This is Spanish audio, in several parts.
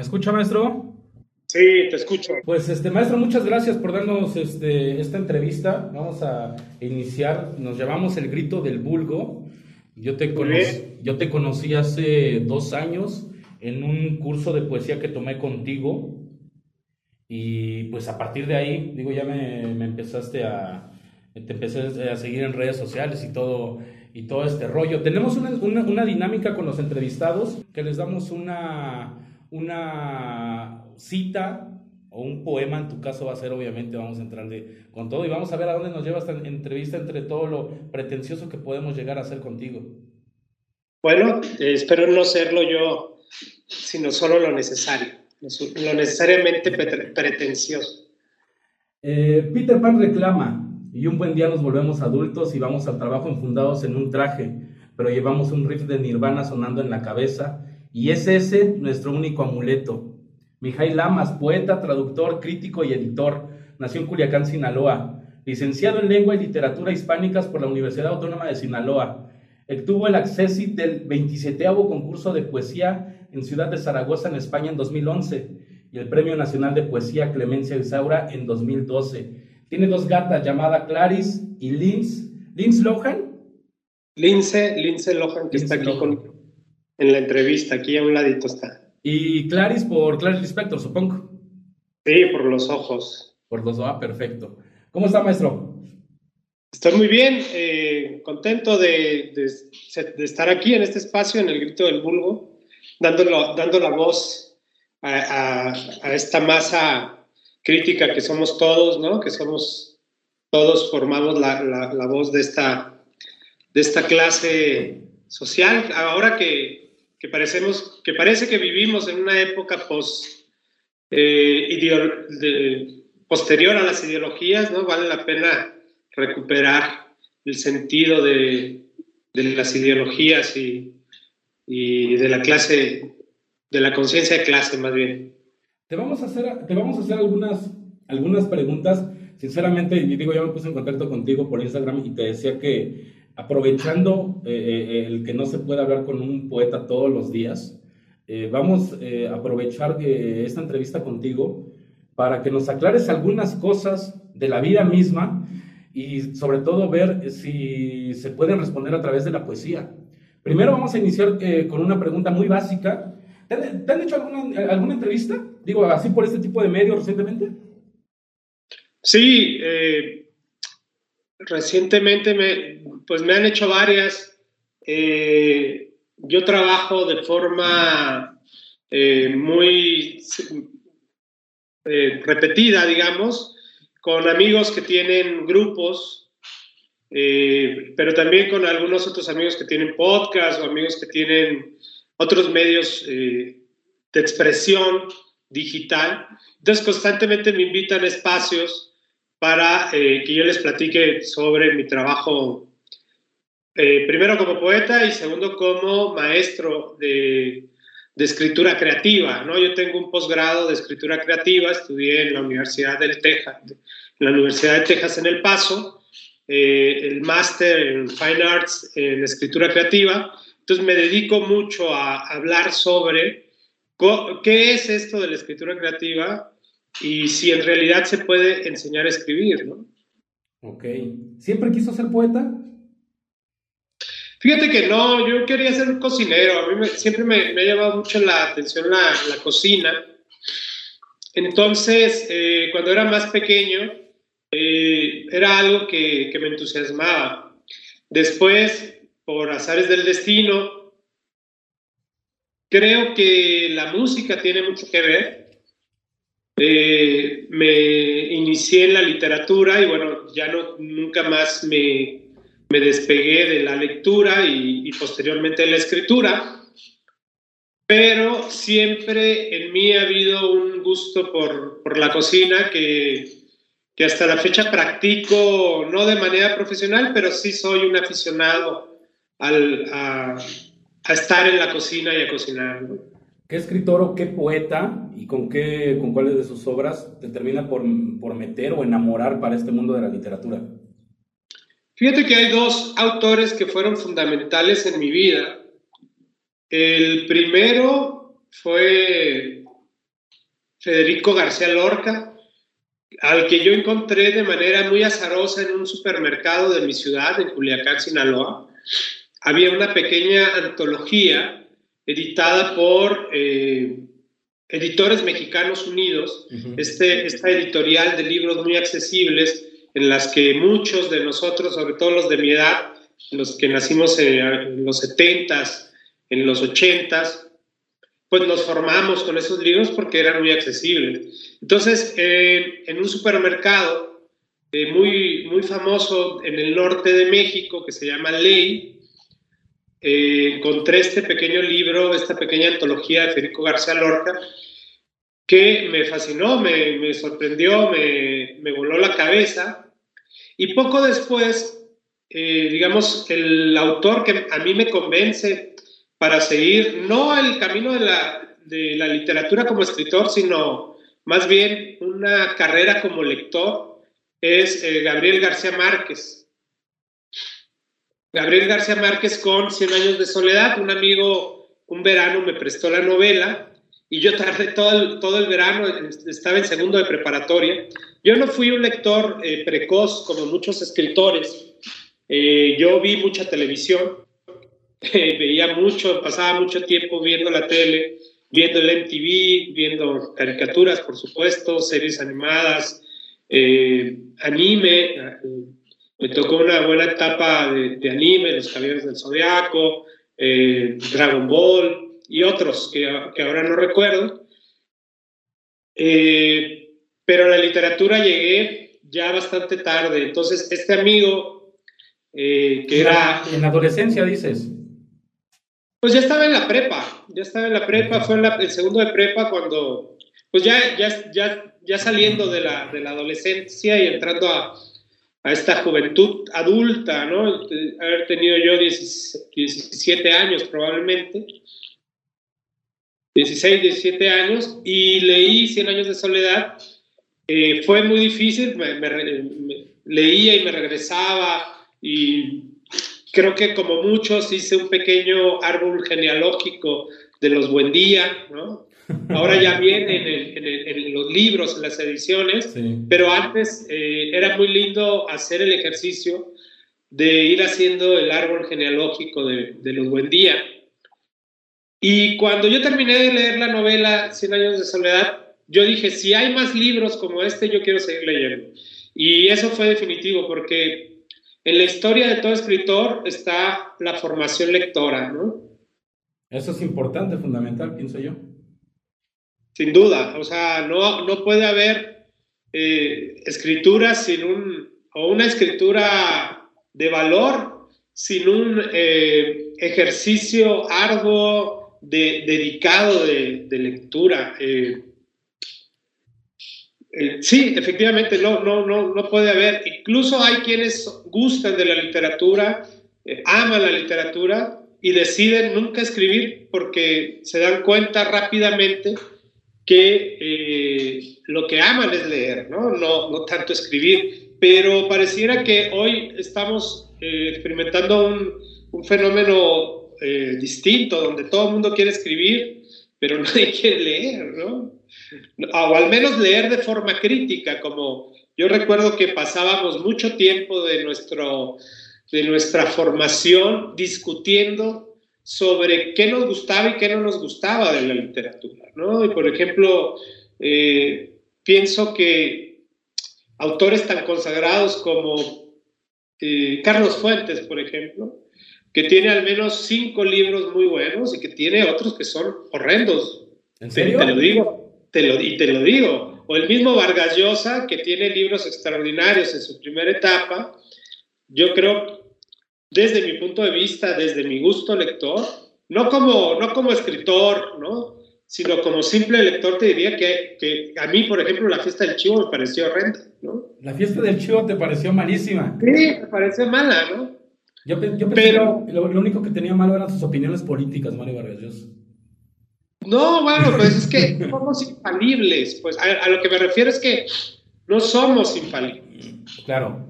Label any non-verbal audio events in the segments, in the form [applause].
¿Me escucha, maestro? Sí, te escucho. Pues, este, maestro, muchas gracias por darnos este, esta entrevista. Vamos a iniciar. Nos llamamos El Grito del Vulgo. Yo te, conocí, yo te conocí hace dos años en un curso de poesía que tomé contigo. Y pues a partir de ahí, digo, ya me, empezaste a, te empecé a seguir en redes sociales y todo, y todo este rollo. Tenemos una, una, dinámica con los entrevistados que les damos una, una cita o un poema, en tu caso va a ser obviamente, vamos a entrarle con todo y vamos a ver a dónde nos lleva esta entrevista entre todo lo pretencioso que podemos llegar a hacer contigo. Bueno, eh, espero no serlo yo, sino solo lo necesario, lo necesariamente pretencioso. Eh, Peter Pan reclama, y un buen día nos volvemos adultos y vamos al trabajo enfundados en un traje, pero llevamos un riff de Nirvana sonando en la cabeza, y es ese nuestro único amuleto. Mijail Lamas, poeta, traductor, crítico y editor, nació en Culiacán, Sinaloa, licenciado en Lengua y Literatura Hispánicas por la Universidad Autónoma de Sinaloa. Obtuvo el acceso del 27 concurso de poesía en Ciudad de Zaragoza, en España, en 2011, y el Premio Nacional de Poesía Clemencia Isaura en 2012. Tiene dos gatas llamadas Clarice y Linz. ¿Linz Lohan? Lince, Lince Lohan, que está aquí en la entrevista, aquí a un ladito está. Y Clarice por Clarice Lispector, supongo. Sí, por los ojos. Por los ojos, ah, perfecto. ¿Cómo está, maestro? Estoy muy bien, eh, contento de, estar aquí en este espacio, en el Grito del Vulgo, dando, dando la voz a, a esta masa crítica que somos todos, ¿no? Que somos todos formamos la, la, voz de esta, de esta clase social. Ahora que, que, parecemos, que parece que vivimos en una época post, eh, posterior a las ideologías, ¿no? Vale la pena recuperar el sentido de, de las ideologías y, y de la clase, de la conciencia de clase más bien. Te vamos a hacer, te vamos a hacer algunas, algunas preguntas. Sinceramente, digo, ya me puse en contacto contigo por Instagram y te decía que aprovechando eh, eh, el que no se puede hablar con un poeta todos los días, eh, vamos a aprovechar esta entrevista contigo para que nos aclares algunas cosas de la vida misma y sobre todo ver si se pueden responder a través de la poesía. Primero vamos a iniciar con una pregunta muy básica ¿Te han, hecho alguna, entrevista? Digo, así por este tipo de medios recientemente. Sí, eh, recientemente me, pues me han hecho varias. Eh, yo trabajo de forma eh, muy repetida, digamos, con amigos que tienen grupos, pero también con algunos otros amigos que tienen podcast o amigos que tienen otros medios eh, de expresión digital. Entonces, constantemente me invitan a espacios para eh, que yo les platique sobre mi trabajo, eh, primero como poeta y segundo como maestro de, de, escritura creativa. ¿no? Yo tengo un posgrado de escritura creativa, estudié en la Universidad del Texas, en la Universidad de Texas en El Paso, el máster en Fine Arts en escritura creativa entonces me dedico mucho a hablar sobre qué es esto de la escritura creativa y si en realidad se puede enseñar a escribir, ¿no? Ok. ¿Siempre quiso ser poeta? Fíjate que no, yo quería ser un cocinero. A mí siempre me, ha llamado mucho la atención la, cocina. Entonces, eh, cuando era más pequeño, eh, era algo que, que me entusiasmaba. Después, por azares del destino. Creo que la música tiene mucho que ver. Eh, me inicié en la literatura y bueno, ya no, nunca más me, me despegué de la lectura y, posteriormente de la escritura, pero siempre en mí ha habido un gusto por, por la cocina que, que hasta la fecha practico, no de manera profesional, pero sí soy un aficionado al, a, estar en la cocina y a cocinar. ¿Qué escritor o qué poeta y con, qué, con cuáles de sus obras te termina por, por meter o enamorar para este mundo de la literatura? Fíjate que hay dos autores que fueron fundamentales en mi vida. El primero fue Federico García Lorca, al que yo encontré de manera muy azarosa en un supermercado de mi ciudad, en Culiacán, Sinaloa. Había una pequeña antología editada por eh, Editores Mexicanos Unidos, este, esta editorial de libros muy accesibles en las que muchos de nosotros, sobre todo los de mi edad, los que nacimos en los 70s, en los 80s, pues nos formamos con esos libros porque eran muy accesibles. Entonces, en un supermercado eh, muy, muy famoso en el norte de México que se llama Ley, eh, encontré este pequeño libro, esta pequeña antología de Federico García Lorca, que me fascinó, me, sorprendió, me, voló la cabeza. Y poco después, eh, digamos, el autor que a mí me convence para seguir, no el camino de la, de la literatura como escritor, sino más bien una carrera como lector, es eh, Gabriel García Márquez. Gabriel García Márquez con Cien años de soledad, un amigo un verano me prestó la novela y yo tardé todo el, todo el verano, estaba en segundo de preparatoria. Yo no fui un lector eh, precoz como muchos escritores, eh, yo vi mucha televisión, [laughs] veía mucho, pasaba mucho tiempo viendo la tele, viendo el MTV, viendo caricaturas, por supuesto, series animadas, eh, anime. Me tocó una buena etapa de, anime, Los Caballeros del Zodiaco, eh, Dragon Ball y otros que, que ahora no recuerdo. Eh, pero a la literatura llegué ya bastante tarde. Entonces, este amigo que era... En la adolescencia, dices. Pues ya estaba en la prepa, ya estaba en la prepa, fue en el segundo de prepa cuando, pues ya, ya, ya, ya saliendo de la, de la adolescencia y entrando a, a, esta juventud adulta, ¿no? Haber tenido yo 17 años probablemente, 16, 17 años, y leí 100 años de soledad. Eh, fue muy difícil, me, leía y me regresaba y creo que como muchos hice un pequeño árbol genealógico de los Buendía, ¿no? [laughs] Ahora ya viene en, los libros, en las ediciones, pero antes eh, era muy lindo hacer el ejercicio de ir haciendo el árbol genealógico de, de los Buendía. Y cuando yo terminé de leer la novela Cien años de soledad, yo dije, si hay más libros como este, yo quiero seguir leyendo. Y eso fue definitivo, porque en la historia de todo escritor está la formación lectora, ¿no? Eso es importante, fundamental, pienso yo. Sin duda, o sea, no, no puede haber eh, escritura sin un, o una escritura de valor sin un eh, ejercicio arduo de, dedicado de, lectura. Eh, eh, sí, efectivamente, no, no, no, no puede haber. Incluso hay quienes gustan de la literatura, eh, aman la literatura y deciden nunca escribir porque se dan cuenta rápidamente que lo que aman es leer, ¿no? No, no tanto escribir. Pero pareciera que hoy estamos experimentando un, un fenómeno distinto, donde todo el mundo quiere escribir, pero [laughs] nadie quiere leer, ¿no? o al menos leer de forma crítica, como yo recuerdo que pasábamos mucho tiempo de, nuestro, de nuestra formación discutiendo sobre qué nos gustaba y qué no nos gustaba de la literatura, ¿no? Y por ejemplo, eh, pienso que autores tan consagrados como eh, Carlos Fuentes, por ejemplo, que tiene al menos cinco libros muy buenos y que tiene otros que son horrendos. ¿En serio? Te lo digo te lo, y te lo digo. O el mismo Vargas Llosa, que tiene libros extraordinarios en su primera etapa, yo creo, desde mi punto de vista, desde mi gusto lector, no como, no como escritor, ¿no? sino como simple lector, te diría que, que, a mí, por ejemplo, la fiesta del chivo me pareció horrenda, ¿no? La fiesta del chivo te pareció malísima. Sí, me pareció mala, ¿no? Yo, yo pensé Pero, que lo, lo, único que tenía malo eran sus opiniones políticas, Mario Vargas Llosa. No, bueno, pues es que somos infalibles. Pues a, lo que me refiero es que no somos infalibles. Claro.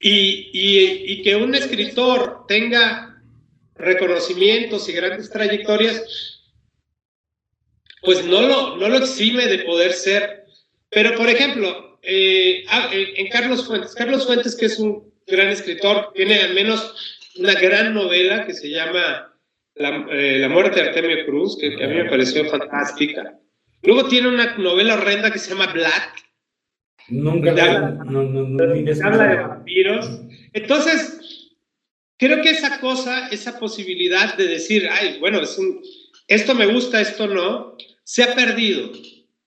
Y, y, y, que un escritor tenga reconocimientos y grandes trayectorias, pues no lo, no lo exime de poder ser. Pero, por ejemplo, eh, ah, en Carlos Fuentes, Carlos Fuentes, que es un gran escritor, tiene al menos una gran novela que se llama La, eh, muerte de Artemio Cruz, que, a mí me pareció fantástica. Luego tiene una novela horrenda que se llama Black. Nunca habla, no, no, no, habla de vampiros. Entonces, creo que esa cosa, esa posibilidad de decir, ay, bueno, es un, esto me gusta, esto no, se ha perdido,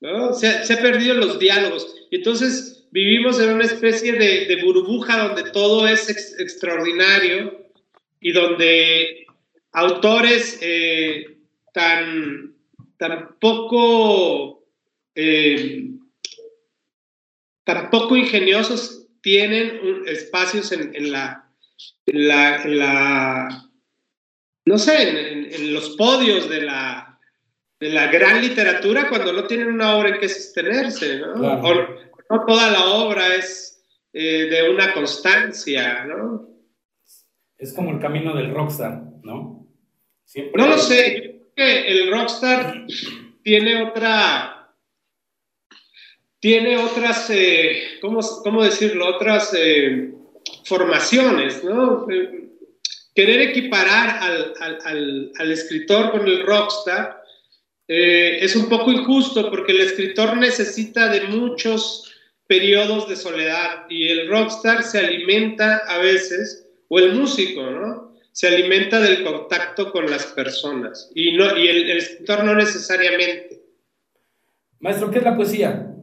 ¿no? Se, ha perdido los diálogos. Y entonces vivimos en una especie de, burbuja donde todo es extraordinario y donde autores eh, tan, tan poco... Eh, tan poco ingeniosos tienen espacios en, la, la, no sé, en, los podios de la, de la gran literatura cuando no tienen una obra en que sostenerse, ¿no? No toda la obra es eh, de una constancia, ¿no? Es como el camino del rockstar, ¿no? no lo sé, yo creo que el rockstar tiene otra, tiene otras, eh, ¿cómo, ¿cómo, decirlo? Otras eh, formaciones, ¿no? querer equiparar al, escritor con el rockstar eh, es un poco injusto porque el escritor necesita de muchos periodos de soledad y el rockstar se alimenta a veces, o el músico, ¿no? Se alimenta del contacto con las personas y, no, y el, el escritor no necesariamente. Maestro, ¿qué es la poesía?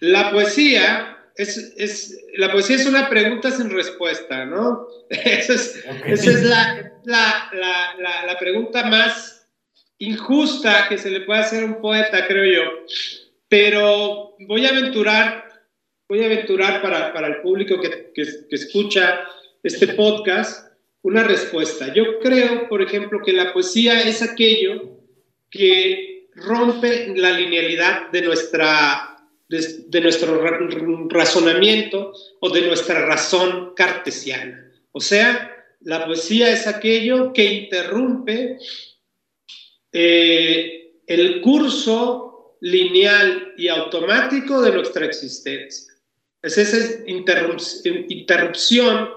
La poesía es, la poesía es una pregunta sin respuesta, ¿no? [laughs] Esa es, la, pregunta más injusta que se le puede hacer a un poeta, creo yo. Pero voy a aventurar, voy a aventurar para, el público que, que escucha este podcast una respuesta. Yo creo, por ejemplo, que la poesía es aquello que rompe la linealidad de nuestra de, nuestro razonamiento o de nuestra razón cartesiana. O sea, la poesía es aquello que interrumpe eh, el curso lineal y automático de nuestra existencia. Es esa interrupción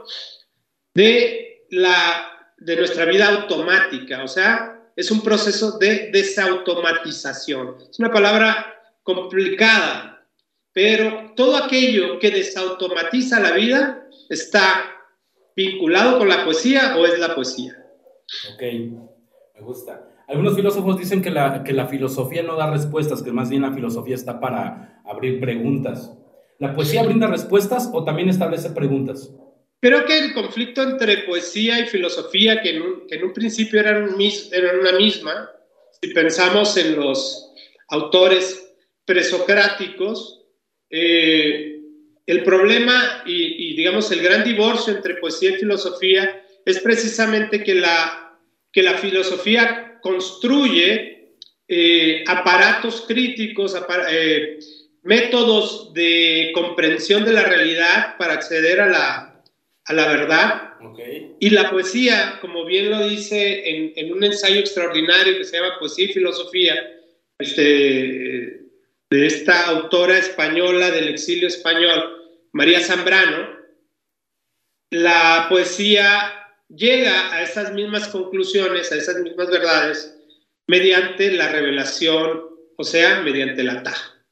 de, la, de nuestra vida automática, o sea, es un proceso de desautomatización. Es una palabra complicada, pero todo aquello que desautomatiza la vida está vinculado con la poesía o es la poesía. Ok, me gusta. Algunos filósofos dicen que la, que la filosofía no da respuestas, que más bien la filosofía está para abrir preguntas. ¿La poesía brinda respuestas o también establece preguntas? Creo que el conflicto entre poesía y filosofía, que en un, que en un principio eran, eran una misma, si pensamos en los autores presocráticos, eh, el problema y, digamos, el gran divorcio entre poesía y filosofía es precisamente que la, que la filosofía construye eh, aparatos críticos, eh, métodos de comprensión de la realidad para acceder a la, a la verdad. Y la poesía, como bien lo dice en, en, un ensayo extraordinario que se llama Poesía y Filosofía, este, de esta autora española del exilio español, María Zambrano, la poesía llega a esas mismas conclusiones, a esas mismas verdades, mediante la revelación, o sea, mediante la taja.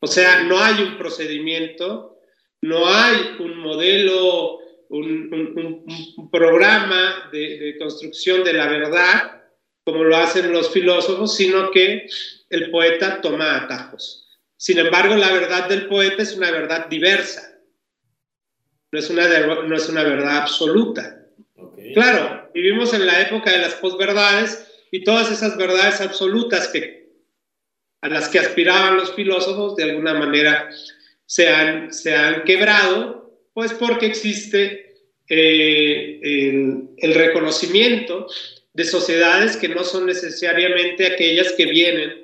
O sea, no hay un procedimiento, no hay un modelo, un, programa de, de, construcción de la verdad, como lo hacen los filósofos, sino que el poeta toma atajos. Sin embargo, la verdad del poeta es una verdad diversa, no es una, no es una verdad absoluta. Claro, vivimos en la época de las posverdades y todas esas verdades absolutas que, a las que aspiraban los filósofos de alguna manera se han, se han quebrado, pues porque existe eh, el, reconocimiento de sociedades que no son necesariamente aquellas que vienen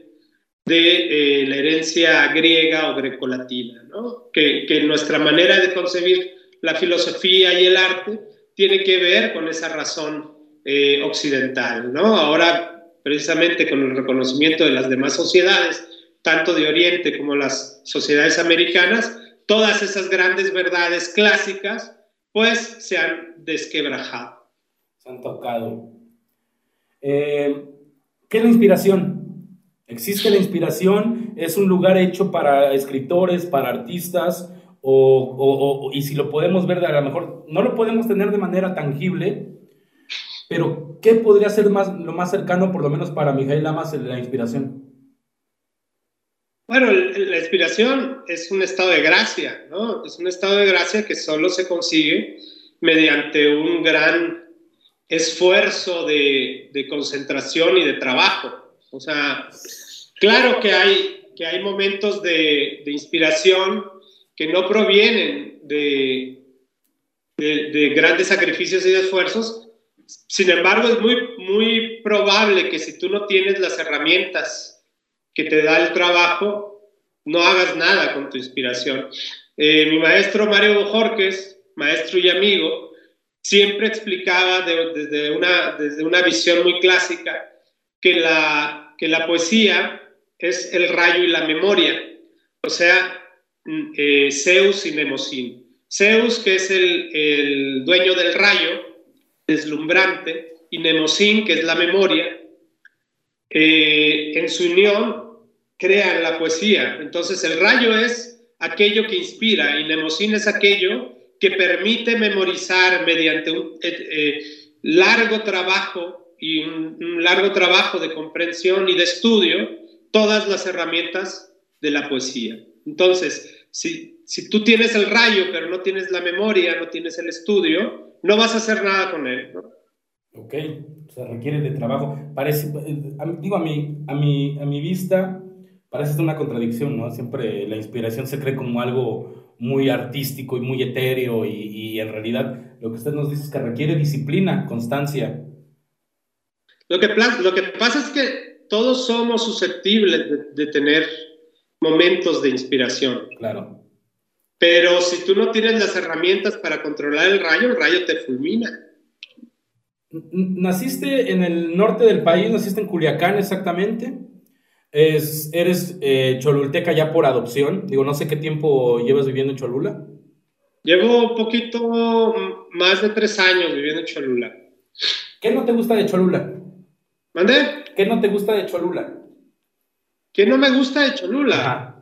de eh, la herencia griega o grecolatina, ¿no? que, que nuestra manera de concebir la filosofía y el arte tiene que ver con esa razón eh, occidental. ¿no? Ahora precisamente con el reconocimiento de las demás sociedades, tanto de Oriente como las sociedades americanas, todas esas grandes verdades clásicas, pues se han desquebrajado. Se han tocado. Eh, ¿Qué es la inspiración? ¿Existe la inspiración? ¿Es un lugar hecho para escritores, para artistas? O, y si lo podemos ver, a lo mejor no lo podemos tener de manera tangible, pero ¿qué podría ser más, lo más cercano, por lo menos para Miguel Lamas, la inspiración? Bueno, la inspiración es un estado de gracia, ¿no? Es un estado de gracia que solo se consigue mediante un gran esfuerzo de, de concentración y de trabajo. O sea, claro que hay, que hay momentos de, de inspiración que no provienen de, de, grandes sacrificios y esfuerzos. Sin embargo, es muy, muy probable que si tú no tienes las herramientas que te da el trabajo, no hagas nada con tu inspiración. Eh, mi maestro Mario Jorques, maestro y amigo, siempre explicaba desde, una, desde una visión muy clásica que la, que la poesía es el rayo y la memoria. O sea, eh, Zeus y Nemosín. Zeus, que es el, dueño del rayo, deslumbrante, y Nemosín, que es la memoria, eh, en su unión crean la poesía. Entonces el rayo es aquello que inspira y Nemosín es aquello que permite memorizar mediante un eh, largo trabajo y un largo trabajo de comprensión y de estudio todas las herramientas de la poesía. Entonces, si, si tú tienes el rayo, pero no tienes la memoria, no tienes el estudio, no vas a hacer nada con él. ¿no? Ok, se requiere de trabajo. Parece, digo, a mi, a, mi, a mi vista, parece una contradicción, ¿no? Siempre la inspiración se cree como algo muy artístico y muy etéreo y, y en realidad lo que usted nos dice es que requiere disciplina, constancia. Lo que, lo que pasa es que todos somos susceptibles de, de tener momentos de inspiración. Claro. Pero si tú no tienes las herramientas para controlar el rayo, el rayo te fulmina. Naciste en el norte del país, naciste en Culiacán exactamente. Es, eres eh, cholulteca ya por adopción. Digo, no sé qué tiempo llevas viviendo en Cholula. Llevo un poquito más de tres años viviendo en Cholula. ¿Qué no te gusta de Cholula? ¿Mande? ¿Qué no te gusta de Cholula? ¿Qué no me gusta de Cholula?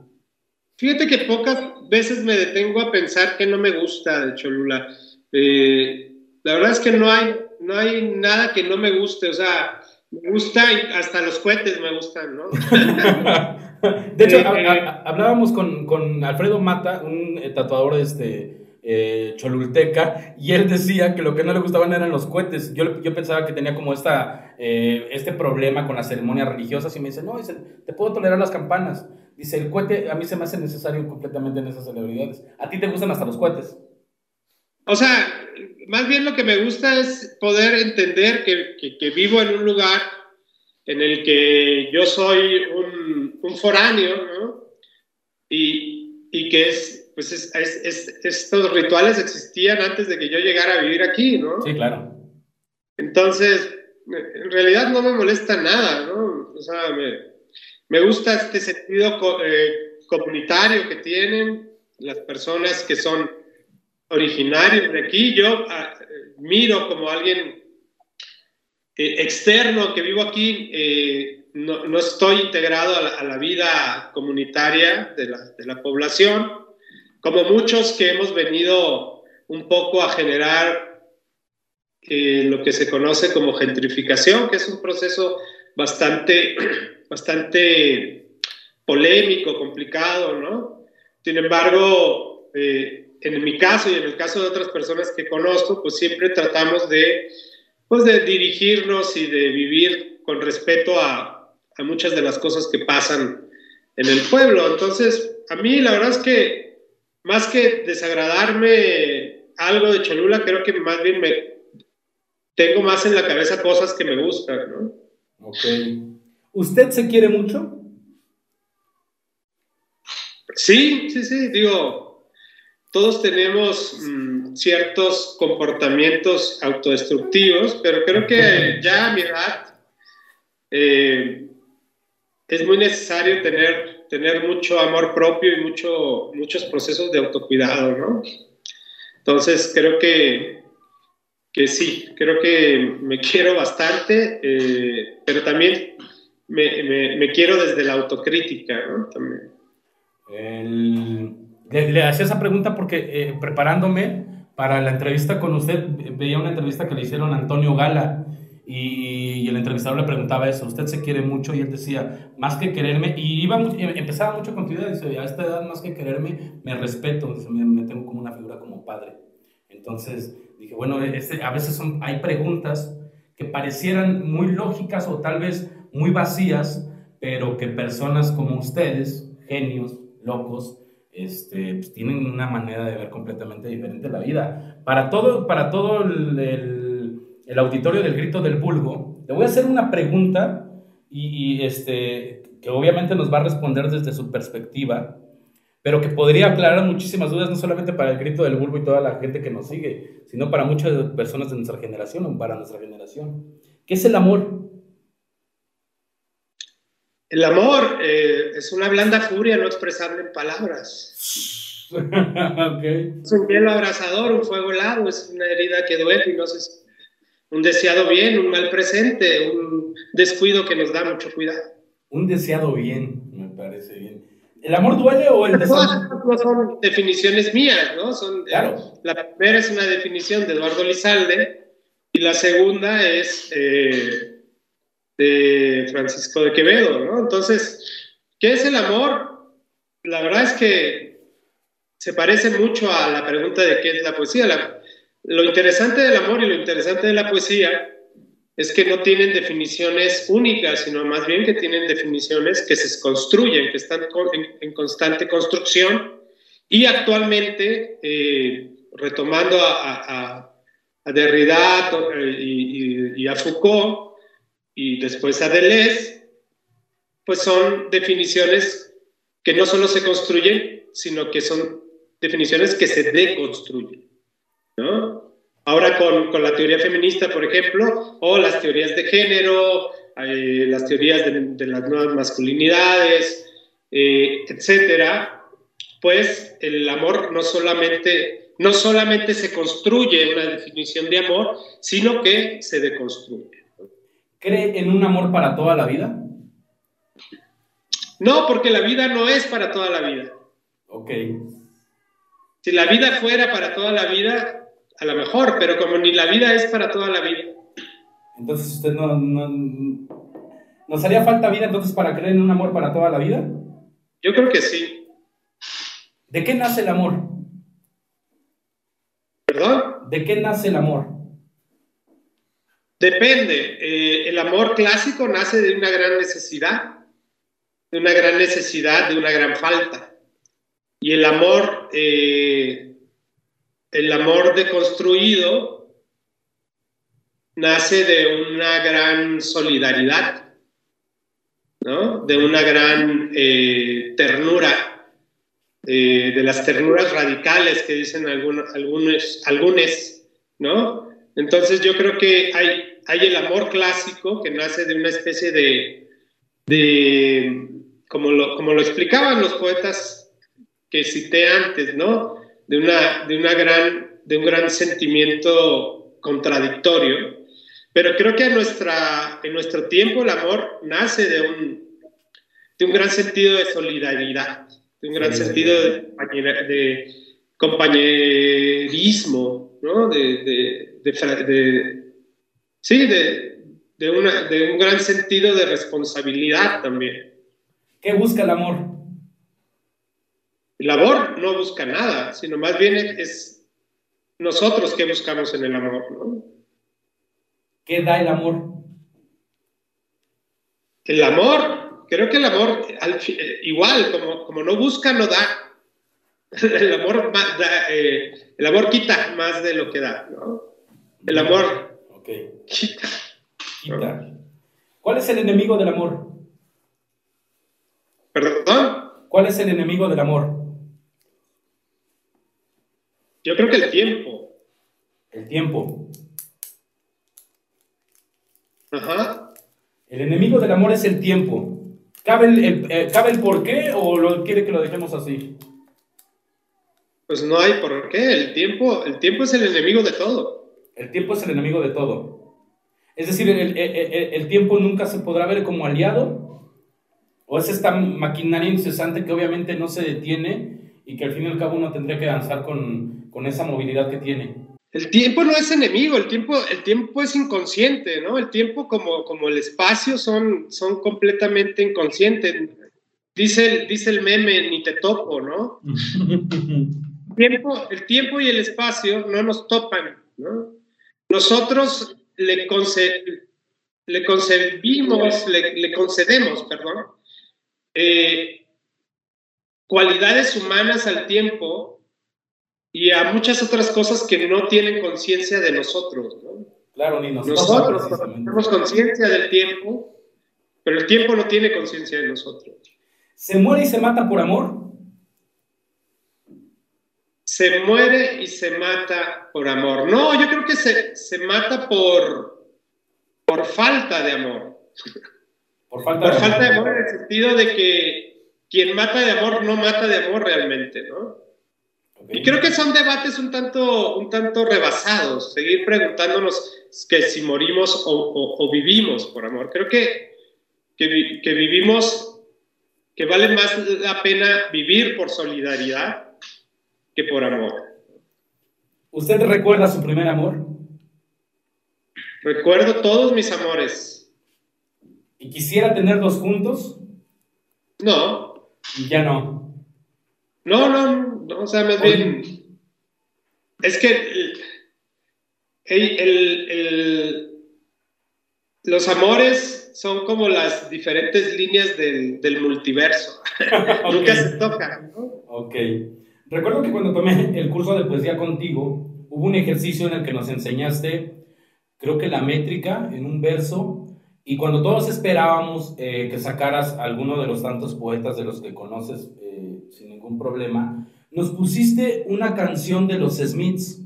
Fíjate que pocas veces me detengo a pensar que no me gusta de Cholula. Eh, la verdad es que no hay, no hay nada que no me guste. O sea, me gusta, hasta los cohetes me gustan, ¿no? [laughs] de hecho, eh, hablábamos con, con, Alfredo Mata, un eh, tatuador este, eh, cholulteca, y él decía que lo que no le gustaban eran los cohetes. Yo, yo pensaba que tenía como esta, eh, este problema con las ceremonias religiosas, y me dice, no, dice, te puedo tolerar las campanas. Dice, el cohete a mí se me hace necesario completamente en esas celebridades. ¿A ti te gustan hasta los cohetes? O sea, más bien lo que me gusta es poder entender que, que, vivo en un lugar en el que yo soy un, un foráneo. Y, y que es pues estos rituales existían antes de que yo llegara a vivir aquí, ¿no? Sí, claro. Entonces, en realidad no me molesta nada, ¿no? O sea, me, gusta este sentido eh, comunitario que tienen las personas que son originarios de aquí. Yo ah, miro como alguien eh, externo que vivo aquí, eh, no, estoy integrado a la, vida comunitaria de la, de la población como muchos que hemos venido un poco a generar eh, lo que se conoce como gentrificación, que es un proceso bastante, [clears throat] bastante polémico, complicado, ¿no? Sin embargo, eh, en mi caso y en el caso de otras personas que conozco, pues siempre tratamos de, pues de dirigirnos y de vivir con respeto a, a muchas de las cosas que pasan en el pueblo. Entonces, a mí la verdad es que más que desagradarme algo de Cholula, creo que más bien me tengo más en la cabeza cosas que me gustan, ¿no? Ok. ¿Usted se quiere mucho? Sí, sí, sí, digo, todos tenemos mm, ciertos comportamientos autodestructivos, pero creo que [laughs] ya a mi edad eh, es muy necesario tener, tener mucho amor propio y mucho, muchos procesos de autocuidado, ¿no? Entonces, creo que, que sí, creo que me [laughs] quiero bastante, eh, pero también me, me, quiero desde la autocrítica, ¿no? También. le, hacía esa pregunta porque eh, preparándome para la entrevista con usted, veía una entrevista que le hicieron Antonio Gala y, el entrevistador le preguntaba eso, usted se quiere mucho y él decía, más que quererme, y iba em, empezaba mucho con tu idea, dice, a esta edad más que quererme, me respeto, dice, me, me tengo como una figura como padre. Entonces dije, bueno, este, a veces son, hay preguntas que parecieran muy lógicas o tal vez muy vacías, pero que personas como ustedes, genios, locos, este, pues tienen una manera de ver completamente diferente la vida. Para todo, para todo el, el, auditorio del Grito del Vulgo, le voy a hacer una pregunta y, y, este, que obviamente nos va a responder desde su perspectiva, pero que podría aclarar muchísimas dudas, no solamente para el Grito del Vulgo y toda la gente que nos sigue, sino para muchas personas de nuestra generación o para nuestra generación. ¿Qué es el amor? El amor eh, es una blanda furia no expresable en palabras. [laughs] Es un hielo abrasador, un fuego helado, es una herida que duele y no sé, un deseado bien, un mal presente, un descuido que nos da mucho cuidado. Un deseado bien, me parece bien. ¿El amor duele o el deseado? No son definiciones mías, ¿no? Son, claro. la primera es una definición de Eduardo Lizalde y la segunda es eh, de Francisco de Quevedo, ¿no? Entonces, ¿qué es el amor? La verdad es que se parece mucho a la pregunta de qué es la poesía. Lo interesante del amor y lo interesante de la poesía es que no tienen definiciones únicas, sino más bien que tienen definiciones que se construyen, que están en, constante construcción y actualmente, eh, retomando a, Derrida eh, y a Foucault, y después a Deleuze, pues son definiciones que no solo se construyen, sino que son definiciones que se deconstruyen. ¿No? Ahora con, con, la teoría feminista, por ejemplo, o las teorías de género, eh, las teorías de, las nuevas masculinidades, eh, etcétera, pues el amor no solamente, no solamente se construye una definición de amor, sino que se deconstruye. ¿Cree en un amor para toda la vida? No, porque la vida no es para toda la vida. Ok. Si la vida fuera para toda la vida, a lo mejor, pero como ni la vida es para toda la vida. Entonces, ¿usted no, no, ¿Nos haría falta vida entonces para creer en un amor para toda la vida? Yo creo que sí. ¿De qué nace el amor? ¿Perdón? ¿De qué nace el amor? Depende. Eh, el amor clásico nace de una gran necesidad, de una gran necesidad, de una gran falta. Y el amor, eh, el amor deconstruido nace de una gran solidaridad, ¿no? de una gran eh, ternura, de las ternuras radicales que dicen algunos, algunos, algunos, ¿no? Entonces yo creo que hay, hay el amor clásico que nace de una especie de, de como, lo, como lo explicaban los poetas que cité antes, ¿no? De, una, de, una gran, de un gran sentimiento contradictorio. Pero creo que en, nuestra, en nuestro tiempo el amor nace de un, de un gran sentido de solidaridad, de un gran sentido de, de compañerismo, ¿no? de, de, sí, de, de, una, de un gran sentido de responsabilidad también. ¿Qué busca el amor? El amor no busca nada, sino más bien es nosotros que buscamos en el amor. ¿no? ¿Qué da el amor? El amor, creo que el amor, igual, como, como no busca, no da. [laughs] El amor, da, eh, el amor quita más de lo que da. ¿no? El amor. Ok. ¿Cuál es el enemigo del amor? ¿Perdón? ¿Cuál es el enemigo del amor? Yo creo que el tiempo. El tiempo. Ajá. El enemigo del amor es el tiempo. ¿Cabe el, eh, ¿cabe el por qué o lo quiere que lo dejemos así? Pues no hay por qué. El tiempo, el tiempo es el enemigo de todo. El tiempo es el enemigo de todo. Es decir, el, el tiempo nunca se podrá ver como aliado. O es esta maquinaria incesante que obviamente no se detiene y que al fin y al cabo uno tendría que danzar con, con esa movilidad que tiene. El tiempo no es enemigo, el tiempo, el tiempo es inconsciente, ¿no? El tiempo como, como el espacio son, son completamente inconscientes. Dice el, dice el meme, ni te topo, ¿no? [laughs] tiempo, el tiempo y el espacio no nos topan, ¿no? Nosotros le, le concebimos, le, concedemos, perdón, eh, cualidades humanas al tiempo y a muchas otras cosas que no tienen conciencia de nosotros. ¿no? Claro, ni nosotros. Nosotros tenemos conciencia del tiempo, pero el tiempo no tiene conciencia de nosotros. ¿Se muere y se mata por amor? Se muere y se mata por amor. No, yo creo que se, se mata por, por falta de amor. Por falta, de, falta amor. de amor en el sentido de que quien mata de amor no mata de amor realmente, ¿no? Y creo que son debates un tanto, un tanto rebasados, seguir preguntándonos que si morimos o, vivimos por amor. Creo que, que, que, vivimos, que vale más la pena vivir por solidaridad que por amor. ¿Usted recuerda su primer amor? Recuerdo todos mis amores. ¿Y quisiera tenerlos juntos? No. ¿Y ya no? No, no, ¿no? O sea, más bien, es que los amores son como las diferentes líneas del, multiverso. [laughs] [laughs] Nunca se tocan, ¿no? Ok. Recuerdo que cuando tomé el curso de poesía contigo, hubo un ejercicio en el que nos enseñaste, creo que la métrica en un verso, y cuando todos esperábamos eh, que sacaras alguno de los tantos poetas de los que conoces eh, sin ningún problema, nos pusiste una canción de los Smiths.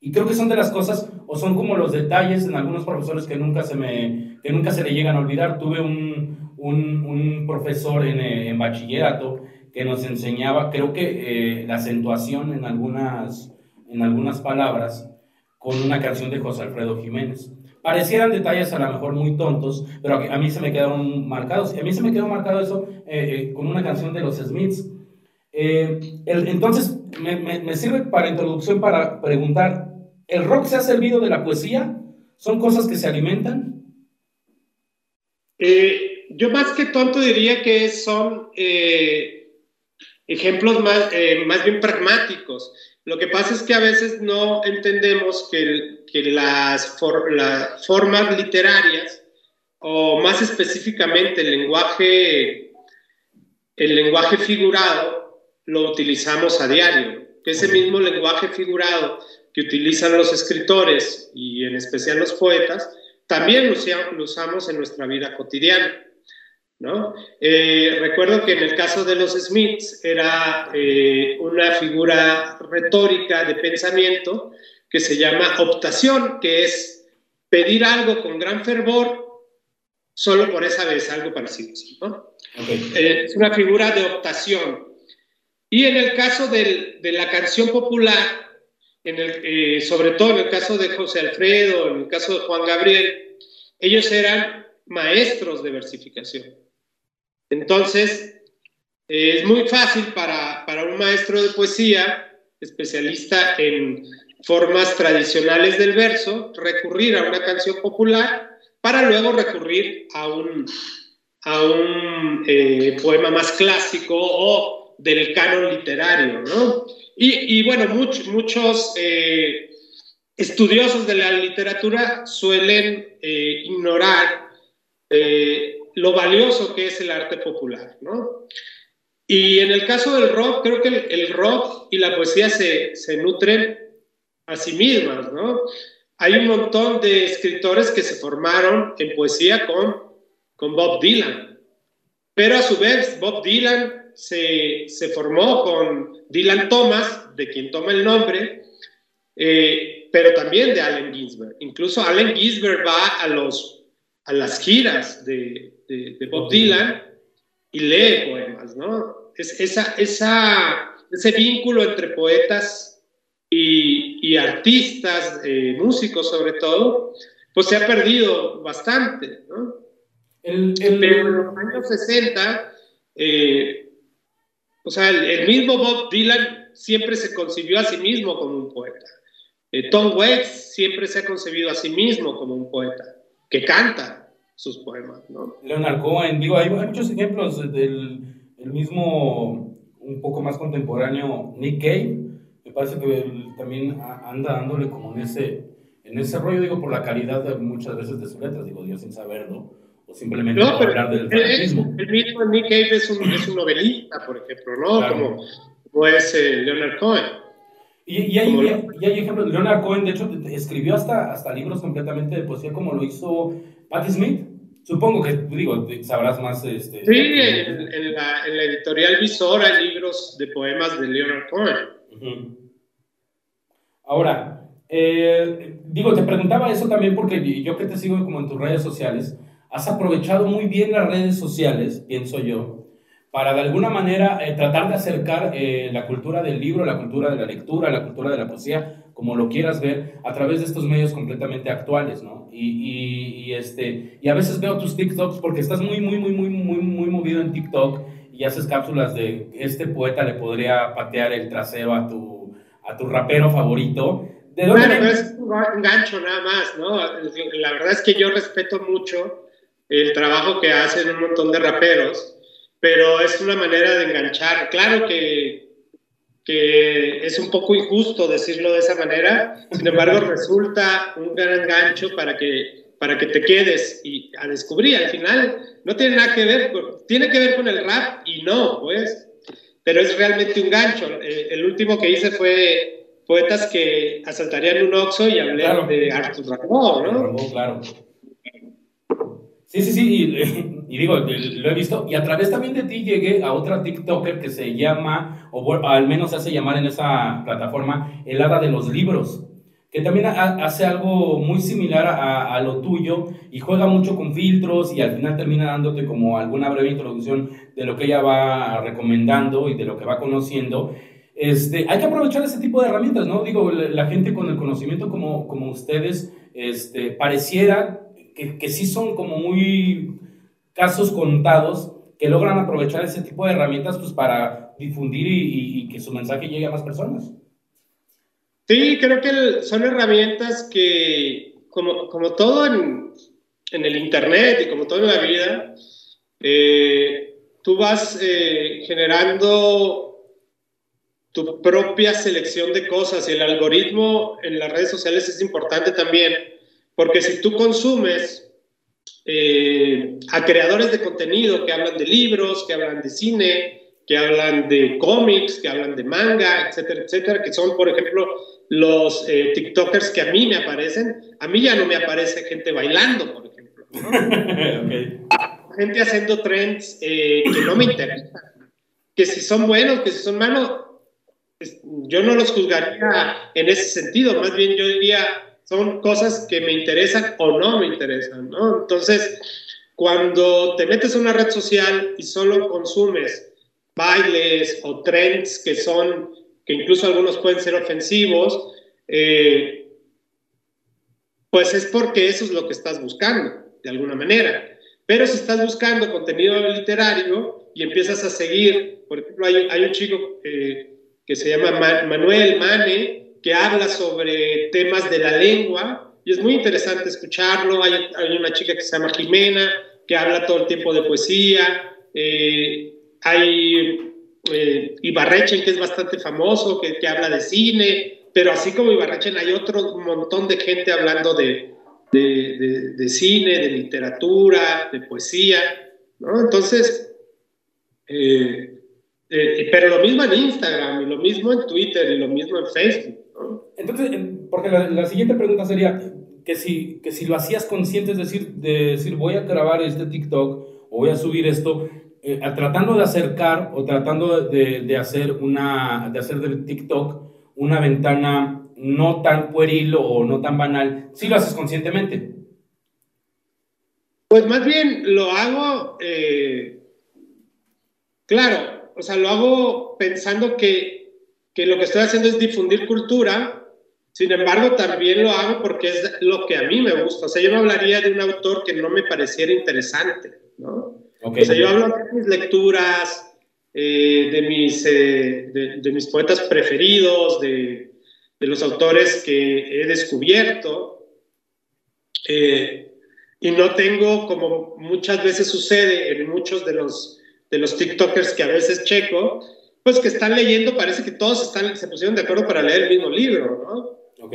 Y creo que son de las cosas, o son como los detalles en algunos profesores que nunca se, me, que nunca se le llegan a olvidar. Tuve un, un, profesor en, eh, en, bachillerato que nos enseñaba, creo que eh, la acentuación en algunas, en algunas palabras con una canción de José Alfredo Jiménez. Parecieran detalles a lo mejor muy tontos, pero a mí se me quedaron marcados. Y a mí se me quedó marcado eso eh, con una canción de los Smiths eh, entonces, me, sirve para introducción para preguntar, ¿el rock se ha servido de la poesía? ¿Son cosas que se alimentan? Eh, yo más que tonto diría que son eh, ejemplos más, bien pragmáticos. Lo que pasa es que a veces no entendemos que, que las, las formas literarias, o más específicamente el lenguaje, el lenguaje figurado, lo utilizamos a diario. Ese mismo lenguaje figurado que utilizan los escritores y en especial los poetas, también lo, usamos en nuestra vida cotidiana. ¿no? Eh, recuerdo que en el caso de los Smiths era eh, una figura retórica de pensamiento que se llama optación, que es pedir algo con gran fervor solo por esa vez, algo parecido. ¿no? Eh, es una figura de optación, y en el caso de la canción popular, eh, sobre todo en el caso de José Alfredo, en el caso de Juan Gabriel, ellos eran maestros de versificación. Entonces, es muy fácil para, para un maestro de poesía, especialista en formas tradicionales del verso, recurrir a una canción popular para luego recurrir a un, a un eh, poema más clásico o del canon literario, ¿no? Y, bueno, muchos eh, estudiosos de la literatura suelen eh, ignorar eh, lo valioso que es el arte popular, ¿no? Y en el caso del rock, creo que el, rock y la poesía se, se, nutren a sí mismas, ¿no? Hay un montón de escritores que se formaron en poesía con, con Bob Dylan, pero a su vez Bob Dylan se, formó con Dylan Thomas, de quien toma el nombre, eh, pero también de Allen Ginsberg. Incluso Allen Ginsberg va a los, a las giras de, de, Bob Dylan y lee poemas, ¿no? Es, esa, esa, ese vínculo entre poetas y, y artistas, eh, músicos sobre todo, pues se ha perdido bastante, ¿no? El, Pero en los años 60, eh, o sea, el, mismo Bob Dylan siempre se concibió a sí mismo como un poeta. Eh, Tom Waits siempre se ha concebido a sí mismo como un poeta, que canta sus poemas, ¿no? Leonard Cohen, digo, hay, muchos ejemplos del el mismo, un poco más contemporáneo, Nick Cave, me parece que también anda dándole como en ese, en ese rollo, digo, por la calidad de muchas veces de sus letras, digo, yo sin saberlo, o simplemente no, hablar del fanatismo. El, mismo Nick Cave es un, es un novelista, por ejemplo, ¿no? Como, como, es eh, Leonard Cohen. Y, y, hay, y, hay, ejemplos, Leonard Cohen, de hecho, escribió hasta, hasta libros completamente de poesía, como lo hizo Patti Smith. Supongo que, digo, sabrás más. Este, sí, en, en, la, en, la, editorial Visor hay libros de poemas de Leonard Cohen. Ahora, eh, digo, te preguntaba eso también porque yo que te sigo como en tus redes sociales, has aprovechado muy bien las redes sociales, pienso yo, para de alguna manera eh, tratar de acercar eh, la cultura del libro, la cultura de la lectura, la cultura de la poesía, como lo quieras ver, a través de estos medios completamente actuales, ¿no? Y, y, este, y a veces veo tus TikToks porque estás muy, muy, muy, muy, muy, muy movido en TikTok y haces cápsulas de este poeta le podría patear el trasero a tu, a tu rapero favorito bueno, es un gancho nada más, ¿no? La verdad es que yo respeto mucho el trabajo que hacen un montón de raperos, pero es una manera de enganchar. Claro que, que es un poco injusto decirlo de esa manera, sin embargo [laughs] resulta un gran gancho para que, para que te quedes y a descubrir. Al final no tiene nada que ver, tiene que ver con el rap y no, pues, pero es realmente un gancho. Eh, el último que hice fue poetas que asaltarían un Oxxo y hablé de Arthur Rimbaud, ¿no? Rimbaud, claro. Sí, sí, sí, y, [laughs] digo, lo he visto, y a través también de ti llegué a otra TikToker que se llama, o al menos se hace llamar en esa plataforma, El Hada de los Libros, que también hace algo muy similar a, a, lo tuyo y juega mucho con filtros y al final termina dándote como alguna breve introducción de lo que ella va recomendando y de lo que va conociendo. Este, hay que aprovechar ese tipo de herramientas, ¿no? Digo, la, gente con el conocimiento como, como ustedes, este, pareciera que, sí son como muy casos contados que logran aprovechar ese tipo de herramientas pues, para difundir y, y, que su mensaje llegue a más personas. Sí, creo que son herramientas que, como, como todo en, en, el Internet y como todo en la vida, eh, tú vas eh, generando tu propia selección de cosas y el algoritmo en las redes sociales es importante también, porque si tú consumes eh, a creadores de contenido que hablan de libros, que hablan de cine, que hablan de cómics, que hablan de manga, etcétera, etcétera, que son, por ejemplo, los eh, TikTokers que a mí me aparecen, a mí ya no me aparece gente bailando, por ejemplo. [laughs] Gente haciendo trends eh, que no me interesan. Que si son buenos, que si son malos, yo no los juzgaría en ese sentido, más bien yo diría, son cosas que me interesan o no me interesan, ¿no? Entonces, cuando te metes a una red social y solo consumes bailes o trends que son, que incluso algunos pueden ser ofensivos, eh, pues es porque eso es lo que estás buscando, de alguna manera. Pero si estás buscando contenido literario y empiezas a seguir, por ejemplo, hay, un chico... Eh, que se llama Manuel Mane, que habla sobre temas de la lengua y es muy interesante escucharlo. Hay, una chica que se llama Jimena, que habla todo el tiempo de poesía. Eh, hay eh, Ibarrechen, que es bastante famoso, que, que, habla de cine, pero así como Ibarrechen hay otro montón de gente hablando de, de, de, cine, de literatura, de poesía, ¿no? Entonces, eh, eh, pero lo mismo en Instagram, y lo mismo en Twitter, y lo mismo en Facebook. Entonces, porque la, siguiente pregunta sería que si, que si lo hacías consciente, es decir, de decir, voy a grabar este TikTok o voy a subir esto, eh, tratando de acercar o tratando de, de, hacer una, de hacer del TikTok una ventana no tan pueril o no tan banal, si lo haces conscientemente. Pues más bien lo hago, eh, claro, o sea, lo hago pensando que, que lo que estoy haciendo es difundir cultura, sin embargo, también lo hago porque es lo que a mí me gusta. O sea, yo no hablaría de un autor que no me pareciera interesante, ¿no? O sea, yo hablo de mis lecturas, eh, de, mis, eh, de, mis poetas preferidos, de, de, los autores que he descubierto. Eh, y no tengo, como muchas veces sucede en muchos de los, de los TikTokers que a veces checo, pues que están leyendo, parece que todos están, se pusieron de acuerdo para leer el mismo libro, ¿no? Ok.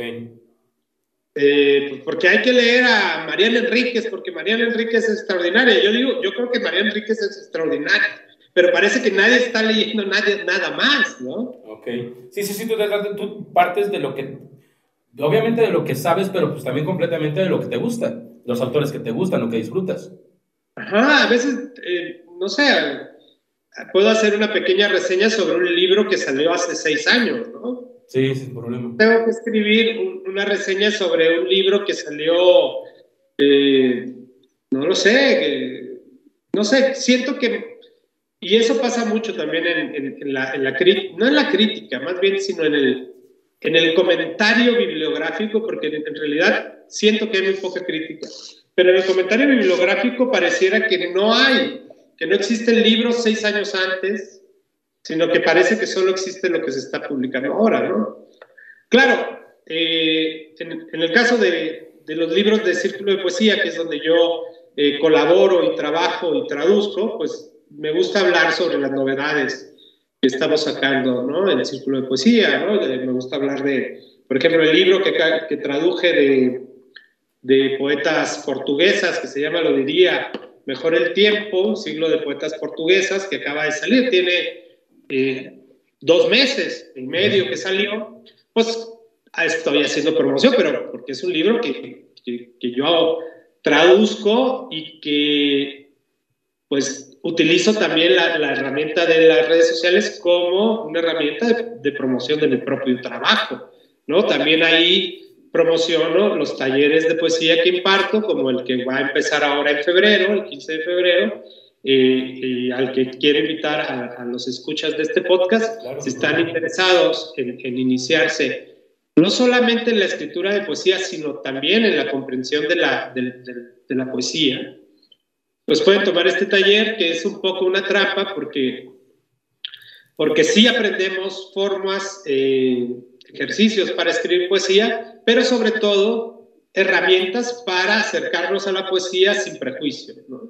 Eh, porque hay que leer a Mariana Enríquez, porque Mariana Enríquez es extraordinaria. Yo digo, yo creo que Mariana Enríquez es extraordinaria, pero parece que nadie está leyendo nadie, nada más, ¿no? Ok. Sí, sí, sí, tú, tú partes de lo que, obviamente de lo que sabes, pero pues también completamente de lo que te gusta, los autores que te gustan, lo que disfrutas. Ajá, a veces, eh, no sé, puedo hacer una pequeña reseña sobre un libro que salió hace seis años, ¿no? Sí, sin problema. Tengo que escribir una reseña sobre un libro que salió, eh, no lo sé, no sé, siento que, y eso pasa mucho también en, la, en la crítica, no en la crítica, más bien, sino en el, en el comentario bibliográfico, porque en, realidad siento que hay muy poca crítica, pero en el comentario bibliográfico pareciera que no hay, que no existen libros seis años antes, sino que parece que solo existe lo que se está publicando ahora, ¿no? Claro, eh, en, el caso de, los libros de Círculo de Poesía, que es donde yo eh, colaboro y trabajo y traduzco, pues me gusta hablar sobre las novedades que estamos sacando, ¿no? En el Círculo de Poesía, ¿no? me gusta hablar de, por ejemplo, el libro que, que traduje de, de poetas portuguesas, que se llama, lo diría, Mejor el Tiempo, un siglo de poetas portuguesas, que acaba de salir, tiene eh, dos meses y medio que salió, pues estoy haciendo promoción, pero porque es un libro que, que, yo traduzco y que pues utilizo también la, la, herramienta de las redes sociales como una herramienta de, de, promoción de mi propio trabajo, ¿no? También ahí promociono los talleres de poesía que imparto, como el que va a empezar ahora en febrero, el 15 de febrero, y al que quiero invitar a, los escuchas de este podcast, si están interesados en, iniciarse no solamente en la escritura de poesía, sino también en la comprensión de la, de, la poesía, pues pueden tomar este taller que es un poco una trampa porque, porque sí aprendemos formas, eh, ejercicios para escribir poesía, pero sobre todo herramientas para acercarnos a la poesía sin prejuicio. ¿no?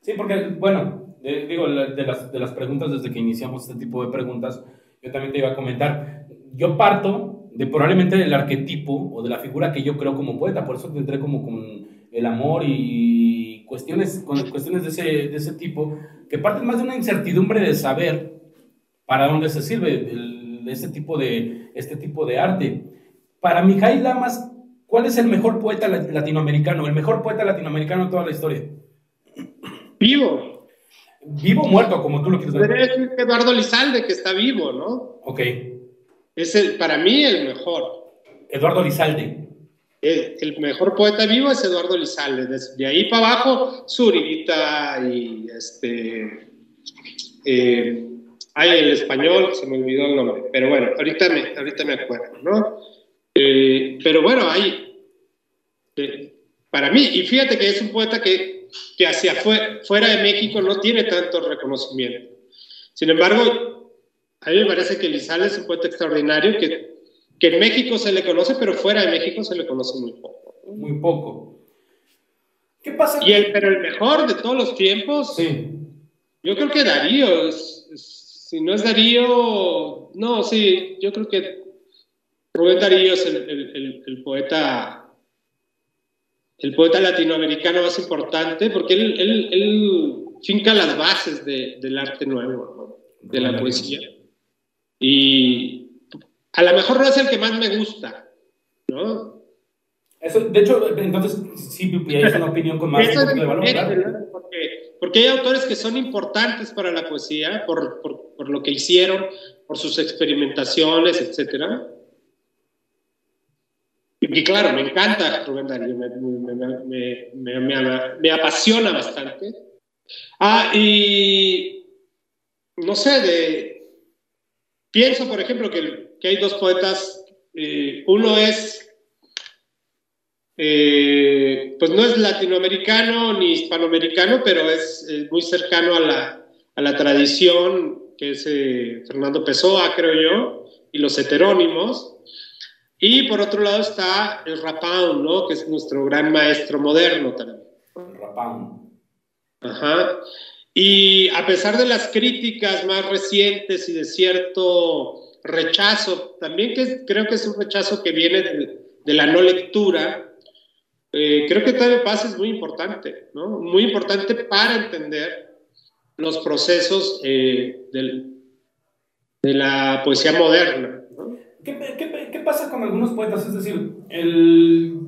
Sí, porque, bueno, digo, de las, de las preguntas, desde que iniciamos este tipo de preguntas, yo también te iba a comentar, yo parto de probablemente del arquetipo o de la figura que yo creo como poeta, por eso te entré como con el amor y cuestiones, con cuestiones de ese, de ese tipo, que parten más de una incertidumbre de saber para dónde se sirve este, tipo de, este tipo de arte. Para Mijail Lamas, ¿cuál es el mejor poeta latinoamericano, el mejor poeta latinoamericano de toda la historia? Vivo. Vivo o muerto, como tú lo quieres ver. decir Eduardo Lizalde, que está vivo, ¿no? Ok. Es el, para mí el mejor. Eduardo Lizalde. El, mejor poeta vivo es Eduardo Lizalde. De ahí para abajo, Zurita y este. Eh, hay el español, se me olvidó el nombre, pero bueno, ahorita me, ahorita me acuerdo, ¿no? Eh, pero bueno, hay. Eh, para mí, y fíjate que es un poeta que que hacia fuera de México no tiene tanto reconocimiento. Sin embargo, a mí me parece que Lizal es un poeta extraordinario que, que en México se le conoce, pero fuera de México se le conoce muy poco. Muy poco. ¿Qué pasa? Y el, pero el mejor de todos los tiempos, sí. yo creo que Darío, si no es Darío, no, sí, yo creo que Rubén Darío es el, el poeta el poeta latinoamericano más importante, porque él, él, él finca las bases de, del arte nuevo, de la poesía. Y a lo mejor no es el que más me gusta, ¿no? Eso, de hecho, entonces sí es una opinión con más de valor. Porque, hay autores que son importantes para la poesía por, por, lo que hicieron, por sus experimentaciones, etcétera y claro, me encanta Rubén Darío, me, me, me, apasiona bastante. Ah, y no sé, de, pienso, por ejemplo, que, que hay dos poetas, eh, uno es eh, pues no es latinoamericano ni hispanoamericano, pero es muy cercano a la, a la, tradición que es eh, Fernando Pessoa, creo yo, y los heterónimos. Y por otro lado está el Rapán, ¿no? que es nuestro gran maestro moderno también. Rapán. Ajá. Y a pesar de las críticas más recientes y de cierto rechazo, también que creo que es un rechazo que viene de, de la no lectura, eh, creo que todo pasa es muy importante, ¿no? Muy importante para entender los procesos eh, de la poesía moderna. ¿no? ¿Qué, qué, qué, pasa con algunos poetas? Es decir, el,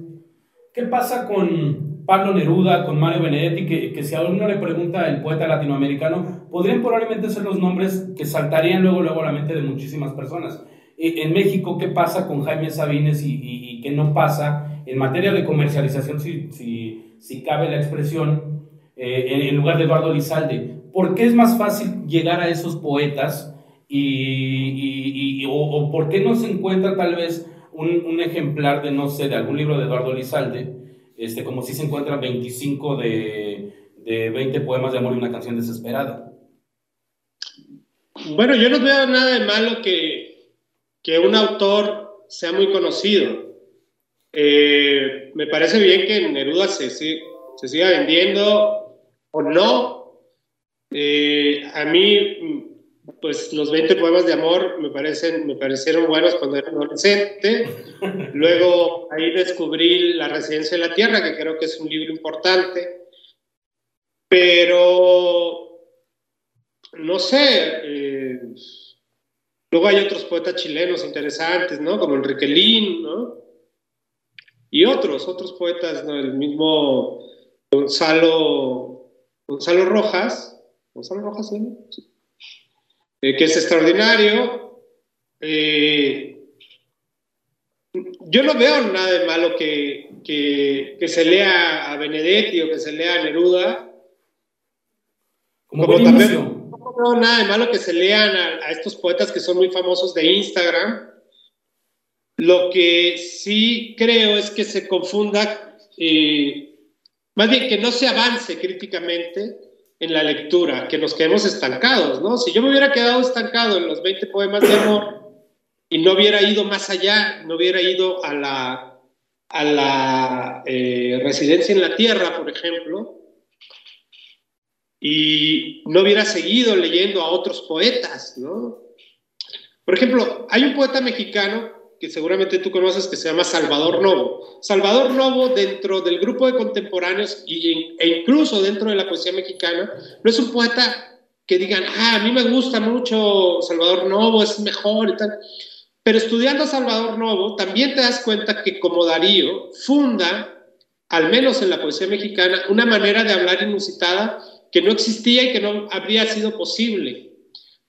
¿qué pasa con Pablo Neruda, con Mario Benedetti? Que, que si a uno le pregunta el poeta latinoamericano, podrían probablemente ser los nombres que saltarían luego, luego a la mente de muchísimas personas. E, en México, ¿qué pasa con Jaime Sabines y, y, y qué no pasa? En materia de comercialización, si, si, cabe la expresión, eh, en, lugar de Eduardo Lizalde. ¿Por qué es más fácil llegar a esos poetas y, o, por qué no se encuentra tal vez un, un, ejemplar de, no sé, de algún libro de Eduardo Lizalde, este, como si se encuentran 25 de, de 20 poemas de amor y una canción desesperada? Bueno, yo no veo nada de malo que, que un autor sea muy conocido. Eh, me parece bien que Neruda se, se siga vendiendo o no. Eh, a mí, pues los 20 poemas de amor me, parecen, me parecieron buenos cuando era adolescente. [laughs] Luego ahí descubrí La Residencia en la Tierra, que creo que es un libro importante. Pero, no sé, eh, luego hay otros poetas chilenos interesantes, ¿no? Como Enrique Lin, ¿no? Y otros, otros poetas, ¿no? el mismo Gonzalo, Gonzalo Rojas, Gonzalo Rojas, ¿sí? Eh, que es extraordinario. Eh, yo no veo nada de malo que, que, que, se lea a Benedetti o que se lea a Neruda. Como, también no veo nada de malo que se lean a, a estos poetas que son muy famosos de Instagram lo que sí creo es que se confunda, eh, más bien que no se avance críticamente en la lectura, que nos quedemos estancados, ¿no? Si yo me hubiera quedado estancado en los 20 poemas de amor y no hubiera ido más allá, no hubiera ido a la, a la eh, residencia en la tierra, por ejemplo, y no hubiera seguido leyendo a otros poetas, ¿no? Por ejemplo, hay un poeta mexicano que seguramente tú conoces que se llama Salvador Novo. Salvador Novo dentro del grupo de contemporáneos e incluso dentro de la poesía mexicana no es un poeta que digan, ah, a mí me gusta mucho Salvador Novo, es mejor y tal. Pero estudiando a Salvador Novo también te das cuenta que como Darío funda, al menos en la poesía mexicana, una manera de hablar inusitada que no existía y que no habría sido posible.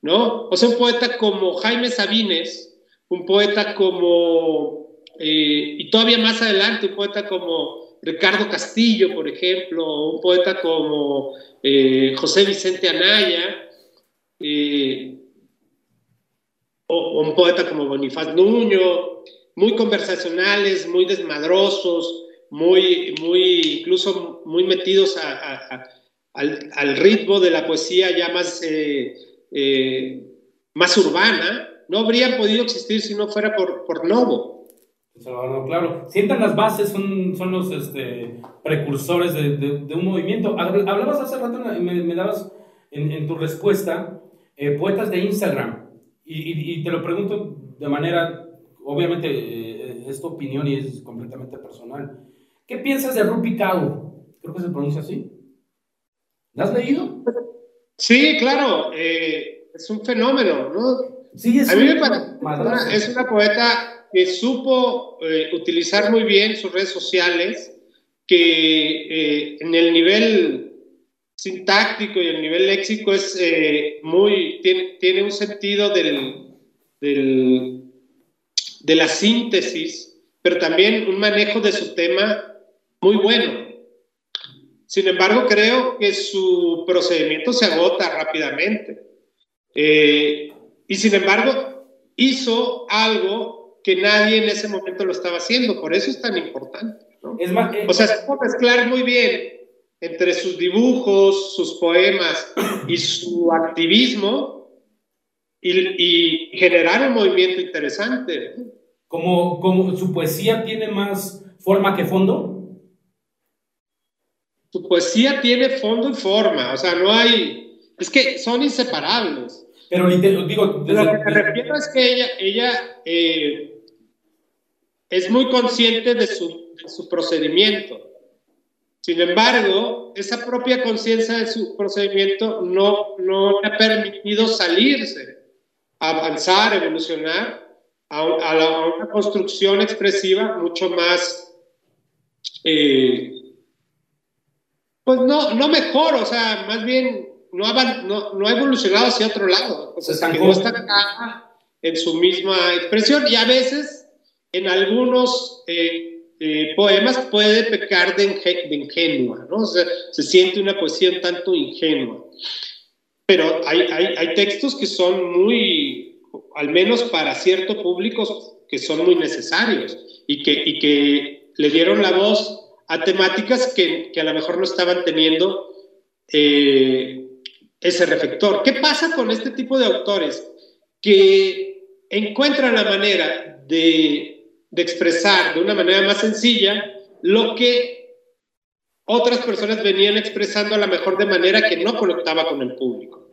¿no? O sea, un poeta como Jaime Sabines, un poeta como, eh, y todavía más adelante, un poeta como Ricardo Castillo, por ejemplo, un poeta como eh, José Vicente Anaya, eh, o, un poeta como Bonifaz Nuño, muy conversacionales, muy desmadrosos, muy, muy incluso muy metidos al, ritmo de la poesía ya más, más urbana, no habrían podido existir si no fuera por, por Novo. claro. Sientan las bases, son, son los este, precursores de, de, un movimiento. Hablabas hace rato, me, me dabas en, en, tu respuesta, eh, poetas de Instagram. Y, y, te lo pregunto de manera, obviamente, eh, es tu opinión y es completamente personal. ¿Qué piensas de Rupi Kaur? Creo que se pronuncia así. ¿La has leído? Sí, claro. Eh, es un fenómeno, ¿no? A mí me parece es una poeta que supo eh, utilizar muy bien sus redes sociales, que eh, en el nivel sintáctico y el nivel léxico es eh, muy, tiene, tiene, un sentido del, del, de la síntesis pero también un manejo de su tema muy bueno. Sin embargo, creo que su procedimiento se agota rápidamente. Eh, y sin embargo, hizo algo que nadie en ese momento lo estaba haciendo. Por eso es tan importante. Es más, eh, o sea, se puede mezclar muy bien entre sus dibujos, sus poemas y su activismo y, generar un movimiento interesante. Como, como su poesía tiene más forma que fondo. Su poesía tiene fondo y forma, o sea, no hay, es que son inseparables. Pero digo, lo que me refiero es que ella, ella eh, es muy consciente de su, de su procedimiento. Sin embargo, esa propia conciencia de su procedimiento no, no le ha permitido salirse, avanzar, evolucionar a, una construcción expresiva mucho más, eh, pues no, no mejor, o sea, más bien no ha, no, ha evolucionado hacia otro lado, o sea, que no está en su misma expresión y a veces en algunos... Eh, eh, poemas puede pecar de, ingenua, ¿no? O sea, se siente una poesía un tanto ingenua. Pero hay, hay, hay, textos que son muy, al menos para cierto público, que son muy necesarios y que, y que le dieron la voz a temáticas que, que a lo mejor no estaban teniendo eh, ese reflector. ¿Qué pasa con este tipo de autores? Que encuentran la manera de de expresar de una manera más sencilla lo que otras personas venían expresando a lo mejor de manera que no conectaba con el público.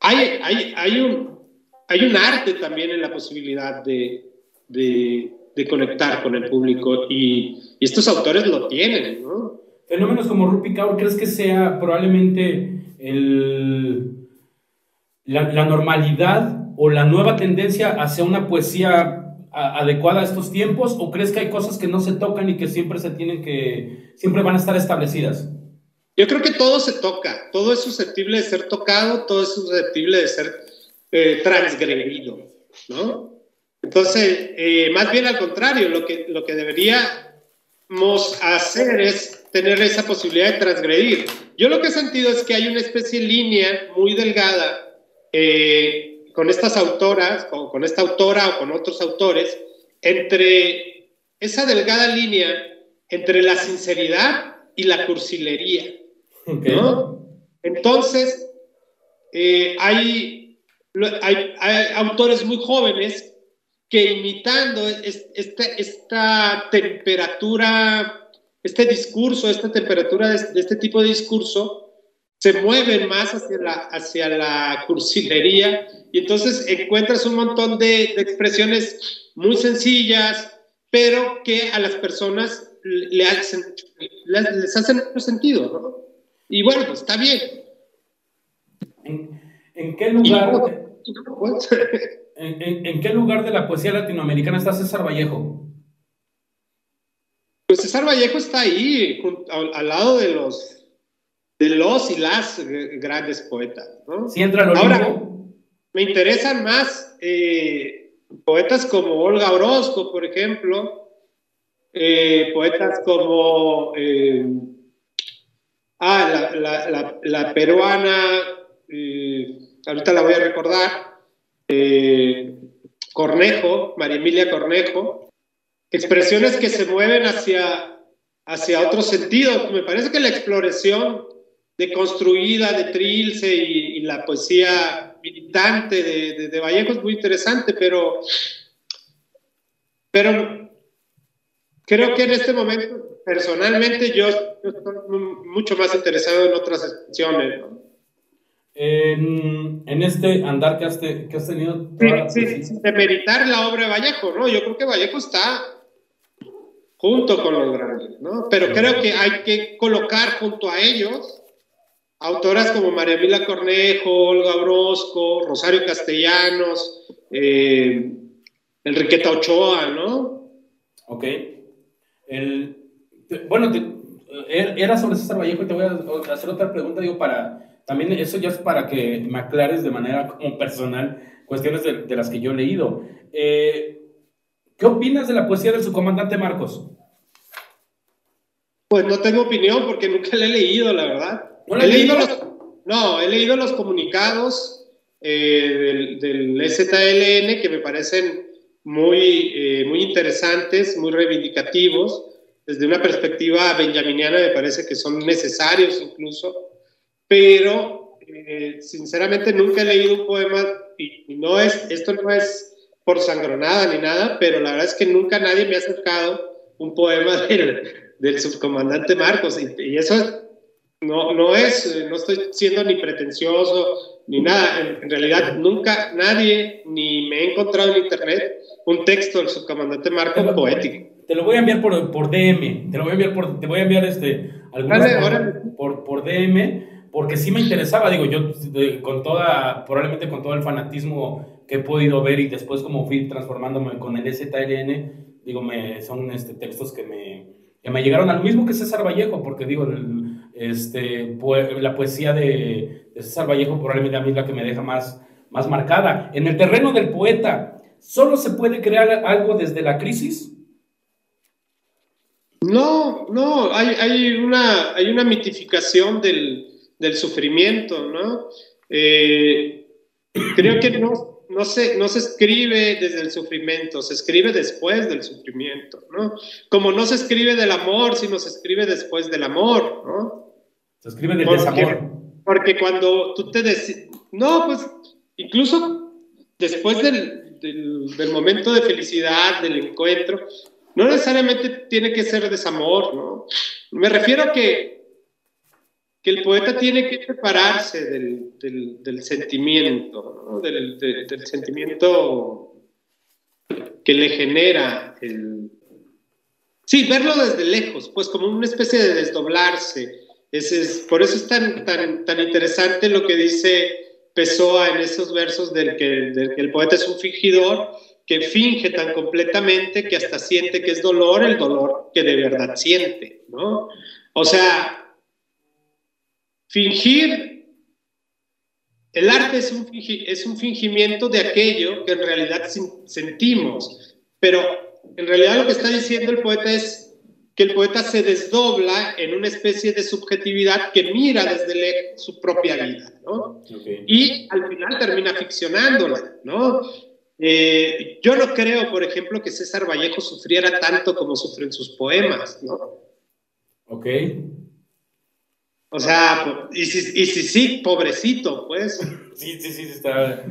Hay, hay, hay, un, hay un arte también en la posibilidad de, de, conectar con el público y, estos autores lo tienen. ¿no? Fenómenos como Rupi Kaur, ¿crees que sea probablemente el, la, la normalidad o la nueva tendencia hacia una poesía adecuada a estos tiempos o crees que hay cosas que no se tocan y que siempre se tienen que, siempre van a estar establecidas? Yo creo que todo se toca, todo es susceptible de ser tocado, todo es susceptible de ser eh, transgredido, ¿no? Entonces, eh, más bien al contrario, lo que, lo que deberíamos hacer es tener esa posibilidad de transgredir. Yo lo que he sentido es que hay una especie de línea muy delgada eh, con estas autoras, o con esta autora o con otros autores, entre esa delgada línea entre la sinceridad y la cursilería. Entonces, eh, hay, hay, autores muy jóvenes que imitando este, esta temperatura, este discurso, esta temperatura de, este tipo de discurso, se mueven más hacia la, hacia la cursilería y entonces encuentras un montón de, expresiones muy sencillas, pero que a las personas le hacen, les, hacen sentido, ¿no? Y bueno, pues está bien. ¿En, qué lugar... Pues. [laughs] ¿En, qué lugar de la poesía latinoamericana está César Vallejo? Pues César Vallejo está ahí, al, lado de los, de los y las grandes poetas, ¿no? Sí entra Ahora, me interesan más eh, poetas como Olga Orozco, por ejemplo, eh, poetas como eh, ah, la, peruana, ahorita la voy a recordar, Cornejo, María Emilia Cornejo, expresiones que se mueven hacia, hacia otro sentido. Me parece que la exploración deconstruida de Trilce y la poesía militante de, de, Vallejo es muy interesante, pero, pero creo que en este momento, personalmente, yo, estoy mucho más interesado en otras expresiones. En, este andar que has, que has tenido... Sí, sí, de meditar la obra de Vallejo, ¿no? Yo creo que Vallejo está junto con los grandes, ¿no? Pero creo que hay que colocar junto a ellos autoras como María Mila Cornejo, Olga Brosco, Rosario Castellanos, eh, Enriqueta Ochoa, ¿no? Ok. bueno, er, era sobre César Vallejo y te voy a hacer otra pregunta, digo, para, también eso ya es para que me aclares de manera como personal cuestiones de, las que yo he leído. Eh, ¿Qué opinas de la poesía del subcomandante Marcos? Pues no tengo opinión porque nunca la he leído, la verdad. ¿No he leído? Los, no, he leído los comunicados eh, del, del, ZLN que me parecen muy, eh, muy interesantes, muy reivindicativos. Desde una perspectiva benjaminiana me parece que son necesarios incluso, pero eh, sinceramente nunca he leído un poema y, no es, esto no es por sangronada ni nada, pero la verdad es que nunca nadie me ha acercado un poema [laughs] del, del subcomandante Marcos y, eso no, no es, no estoy siendo ni pretencioso ni nada, en, realidad nunca nadie ni me he encontrado en internet un texto del subcomandante Marcos poético. Te lo voy a enviar por, por DM, te lo voy a enviar por, te voy a enviar este, por, por DM, porque sí me interesaba, digo, yo con toda, probablemente con todo el fanatismo que he podido ver y después como fui transformándome con el ZLN, digo, me, son este, textos que me, me llegaron al mismo que César Vallejo, porque digo, este, la poesía de, César Vallejo probablemente a mí es la que me deja más, más marcada. En el terreno del poeta, ¿solo se puede crear algo desde la crisis? No, no, hay, hay, una, hay una mitificación del, del sufrimiento, ¿no? Eh, creo que no, no, se, no se escribe desde el sufrimiento, se escribe después del sufrimiento, ¿no? Como no se escribe del amor, sino se escribe después del amor, ¿no? Se escribe del desamor. Porque cuando tú te decís, no, pues incluso después del, del, del momento de felicidad, del encuentro, no necesariamente tiene que ser desamor, ¿no? Me refiero a que, que el poeta tiene que prepararse del, del, sentimiento, ¿no? del, del, sentimiento que le genera el... Sí, verlo desde lejos, pues como una especie de desdoblarse. es, por eso es tan, tan, tan interesante lo que dice Pessoa en esos versos del que, del que el poeta es un fingidor que finge tan completamente que hasta siente que es dolor el dolor que de verdad siente, ¿no? O sea, fingir, el arte es un, es un fingimiento de aquello que en realidad sentimos, pero en realidad lo que está diciendo el poeta es que el poeta se desdobla en una especie de subjetividad que mira desde su propia vida, ¿no? Y al final termina ficcionándola, ¿no? Eh, yo no creo, por ejemplo, que César Vallejo sufriera tanto como sufren sus poemas, ¿no? Ok. O sea, y si, y si sí, pobrecito, pues. Sí, sí, sí, está.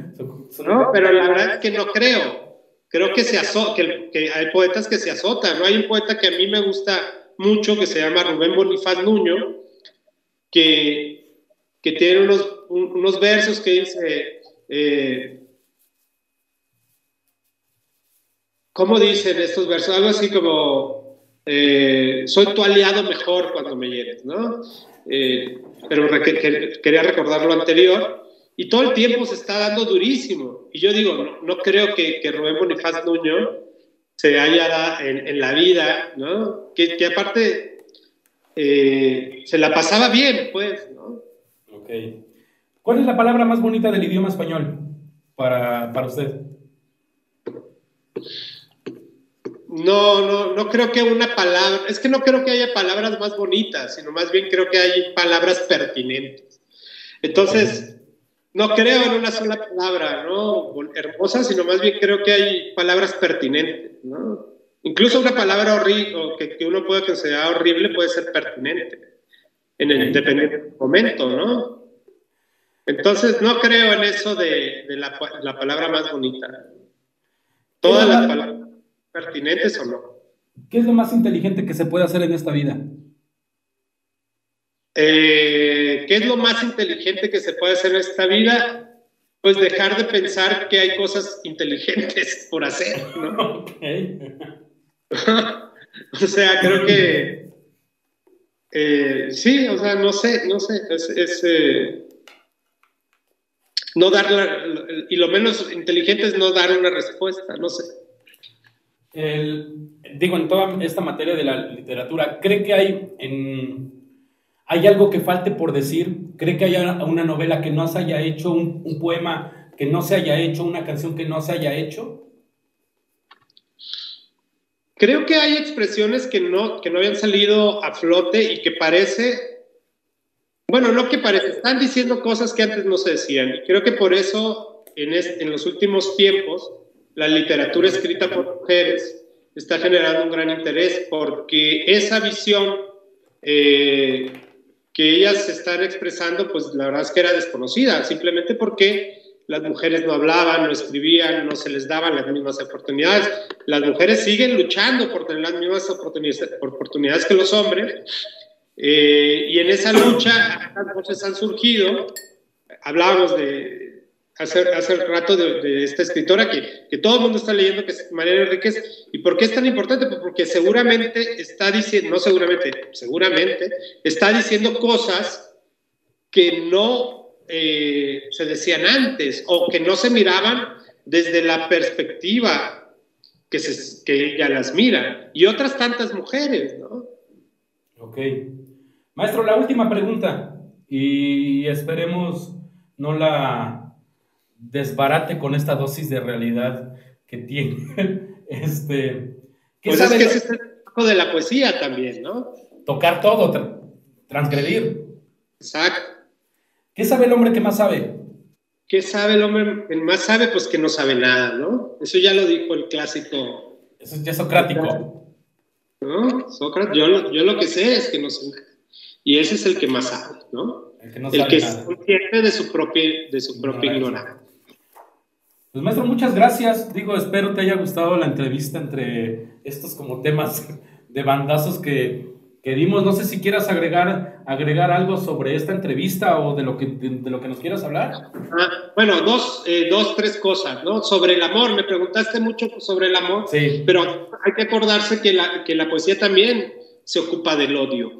No, pero la verdad es que no creo. Creo que, se que, que, hay poetas que se azotan, ¿no? Hay un poeta que a mí me gusta mucho que se llama Rubén Bonifaz Nuño, que, que tiene unos, unos versos que dice. Eh, ¿Cómo dicen estos versos? Algo así como, eh, soy tu aliado mejor cuando me hieres, ¿no? Eh, pero quería recordar lo anterior. Y todo el tiempo se está dando durísimo. Y yo digo, no, creo que, que, Rubén Bonifaz Nuño se haya en, en la vida, ¿no? Que, que aparte eh, se la pasaba bien, pues, ¿no? Ok. ¿Cuál es la palabra más bonita del idioma español para, para usted? No, no, no creo que una palabra, es que no creo que haya palabras más bonitas, sino más bien creo que hay palabras pertinentes. Entonces, no creo en una sola palabra, ¿no? Hermosa, sino más bien creo que hay palabras pertinentes, ¿no? Incluso una palabra horrible, que, que uno puede considerar horrible, puede ser pertinente en el momento, ¿no? Entonces, no creo en eso de, de la, la palabra más bonita. Todas las palabras pertinentes o no. ¿Qué es lo más inteligente que se puede hacer en esta vida? Eh, ¿Qué es lo más inteligente que se puede hacer en esta vida? Pues dejar de pensar que hay cosas inteligentes por hacer, ¿no? [laughs] [laughs] o sea, creo que eh, sí, o sea, no sé, no sé, es, eh, no dar y lo menos inteligente es no dar una respuesta, no sé digo, en toda esta materia de la literatura, ¿cree que hay, hay algo que falte por decir? ¿Cree que haya una novela que no se haya hecho, un, poema que no se haya hecho, una canción que no se haya hecho? Creo que hay expresiones que no, que no habían salido a flote y que parece, bueno, no que parece, están diciendo cosas que antes no se decían. Creo que por eso en, en los últimos tiempos la literatura escrita por mujeres está generando un gran interés porque esa visión eh, que ellas están expresando, pues la verdad es que era desconocida, simplemente porque las mujeres no hablaban, no escribían, no se les daban las mismas oportunidades. Las mujeres siguen luchando por tener las mismas oportunidades, que los hombres. Eh, y en esa lucha, las voces han surgido. Hablábamos de, hace, hace rato de, esta escritora que, que, todo el mundo está leyendo, que es María Enríquez. ¿Y por qué es tan importante? Pues porque seguramente está diciendo, no seguramente, seguramente, está diciendo cosas que no eh, se decían antes o que no se miraban desde la perspectiva que, se, que ella las mira. Y otras tantas mujeres, ¿no? Ok. Maestro, la última pregunta. Y esperemos no la desbarate con esta dosis de realidad que tiene. [laughs] Este, ¿qué pues sabe es que es el trabajo de la poesía también, ¿no? Tocar todo, transgredir. Exacto. ¿Qué sabe el hombre que más sabe? ¿Qué sabe el hombre que más sabe? Pues que no sabe nada, ¿no? Eso ya lo dijo el clásico. Eso es ya socrático. ¿No? Sócrates, yo, yo lo que sé es que no sé nada. Y ese es el que más sabe, ¿no? El que, no el que es consciente de su propia, de su propia ignorancia. Pues maestro, muchas gracias. Digo, espero te haya gustado la entrevista entre estos como temas de bandazos que, que dimos. No sé si quieras agregar, agregar algo sobre esta entrevista o de lo que, de, lo que nos quieras hablar. Ah, bueno, dos, eh, dos, tres cosas, ¿no? Sobre el amor, me preguntaste mucho sobre el amor, sí. pero hay que acordarse que la, que la poesía también se ocupa del odio,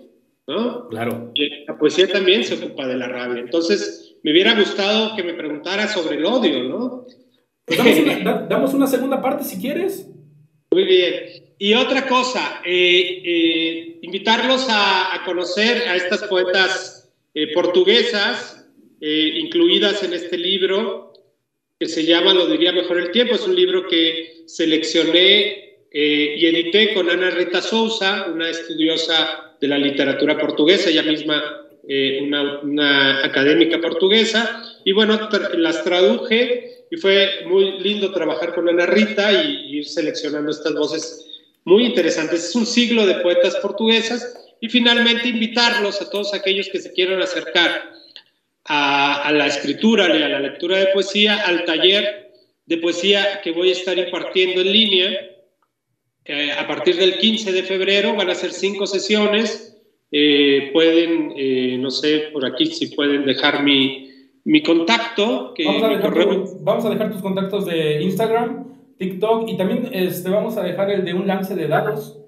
¿no? Claro. Y la poesía también se ocupa de la rabia. Entonces, me hubiera gustado que me preguntara sobre el odio, ¿no? Pues [laughs] damos, una, segunda parte si quieres. Muy bien. Y otra cosa, eh, eh, invitarlos a, conocer a estas poetas eh, portuguesas incluidas en este libro que se llama Lo diría mejor el tiempo. Es un libro que seleccioné y edité con Ana Rita Sousa, una estudiosa de la literatura portuguesa, ella misma una, una académica portuguesa. Y bueno, las traduje y fue muy lindo trabajar con Ana Rita y, ir seleccionando estas voces muy interesantes. Es un siglo de poetas portuguesas y finalmente invitarlos a todos aquellos que se quieran acercar a, la escritura y a la lectura de poesía, al taller de poesía que voy a estar impartiendo en línea. Eh, a partir del 15 de febrero van a ser cinco sesiones. Eh, pueden, eh, no sé, por aquí si pueden dejar mi, mi contacto. Que vamos, a dejar vamos, a dejar tus contactos de Instagram, TikTok y también este, vamos a dejar el de un lance de dados.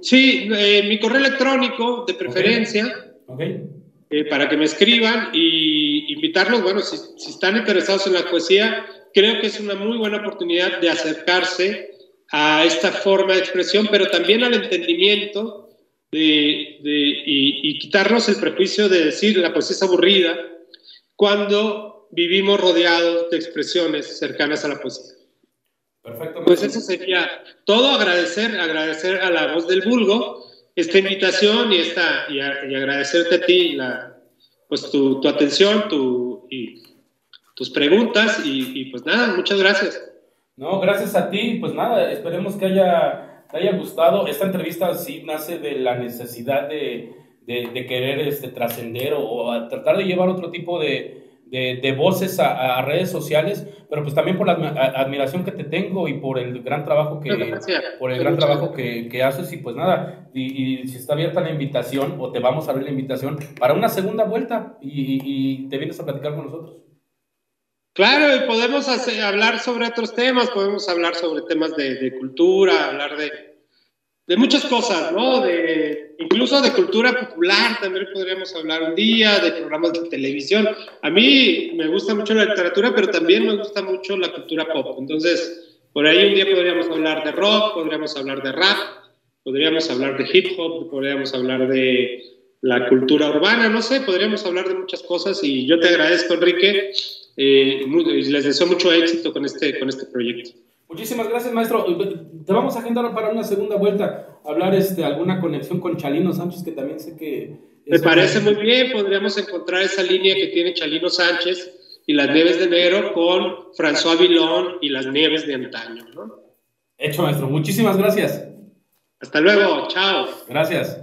Sí, eh, mi correo electrónico de preferencia. Okay. Eh, para que me escriban y invitarlos, bueno, si, si, están interesados en la poesía, creo que es una muy buena oportunidad de acercarse a esta forma de expresión, pero también al entendimiento de, de y, y, quitarnos el prejuicio de decir la poesía es aburrida, cuando vivimos rodeados de expresiones cercanas a la poesía. Perfecto. Pues eso sería todo, agradecer, agradecer a la voz del vulgo esta invitación y, esta, y, agradecerte a ti la, pues tu, tu atención tu, y tus preguntas y, pues nada, muchas gracias. No, gracias a ti, pues nada, esperemos que haya, te haya gustado. Esta entrevista sí nace de la necesidad de, de, querer este, trascender o, tratar de llevar otro tipo de, de voces a, redes sociales, pero pues también por la admiración que te tengo y por el gran trabajo que, por el gran trabajo que, que, haces y pues nada, y, si está abierta la invitación o te vamos a abrir la invitación para una segunda vuelta y, y te vienes a platicar con nosotros. Claro, y podemos hablar sobre otros temas, podemos hablar sobre temas de, de cultura, hablar de, de muchas cosas, ¿no? De, incluso de cultura popular también podríamos hablar un día, de programas de televisión. A mí me gusta mucho la literatura, pero también me gusta mucho la cultura pop. Entonces, por ahí un día podríamos hablar de rock, podríamos hablar de rap, podríamos hablar de hip hop, podríamos hablar de la cultura urbana, no sé, podríamos hablar de muchas cosas y yo te agradezco, Enrique, eh, les deseo mucho éxito con este, con este proyecto. Muchísimas gracias, maestro. Te vamos a agendar para una segunda vuelta, hablar este, alguna conexión con Chalino Sánchez, que también sé que... Me parece muy bien, podríamos encontrar esa línea que tiene Chalino Sánchez y las Nieves de enero con François Villon y las Nieves de antaño. ¿no? Hecho, maestro. Muchísimas gracias. Hasta luego. Chao. Gracias.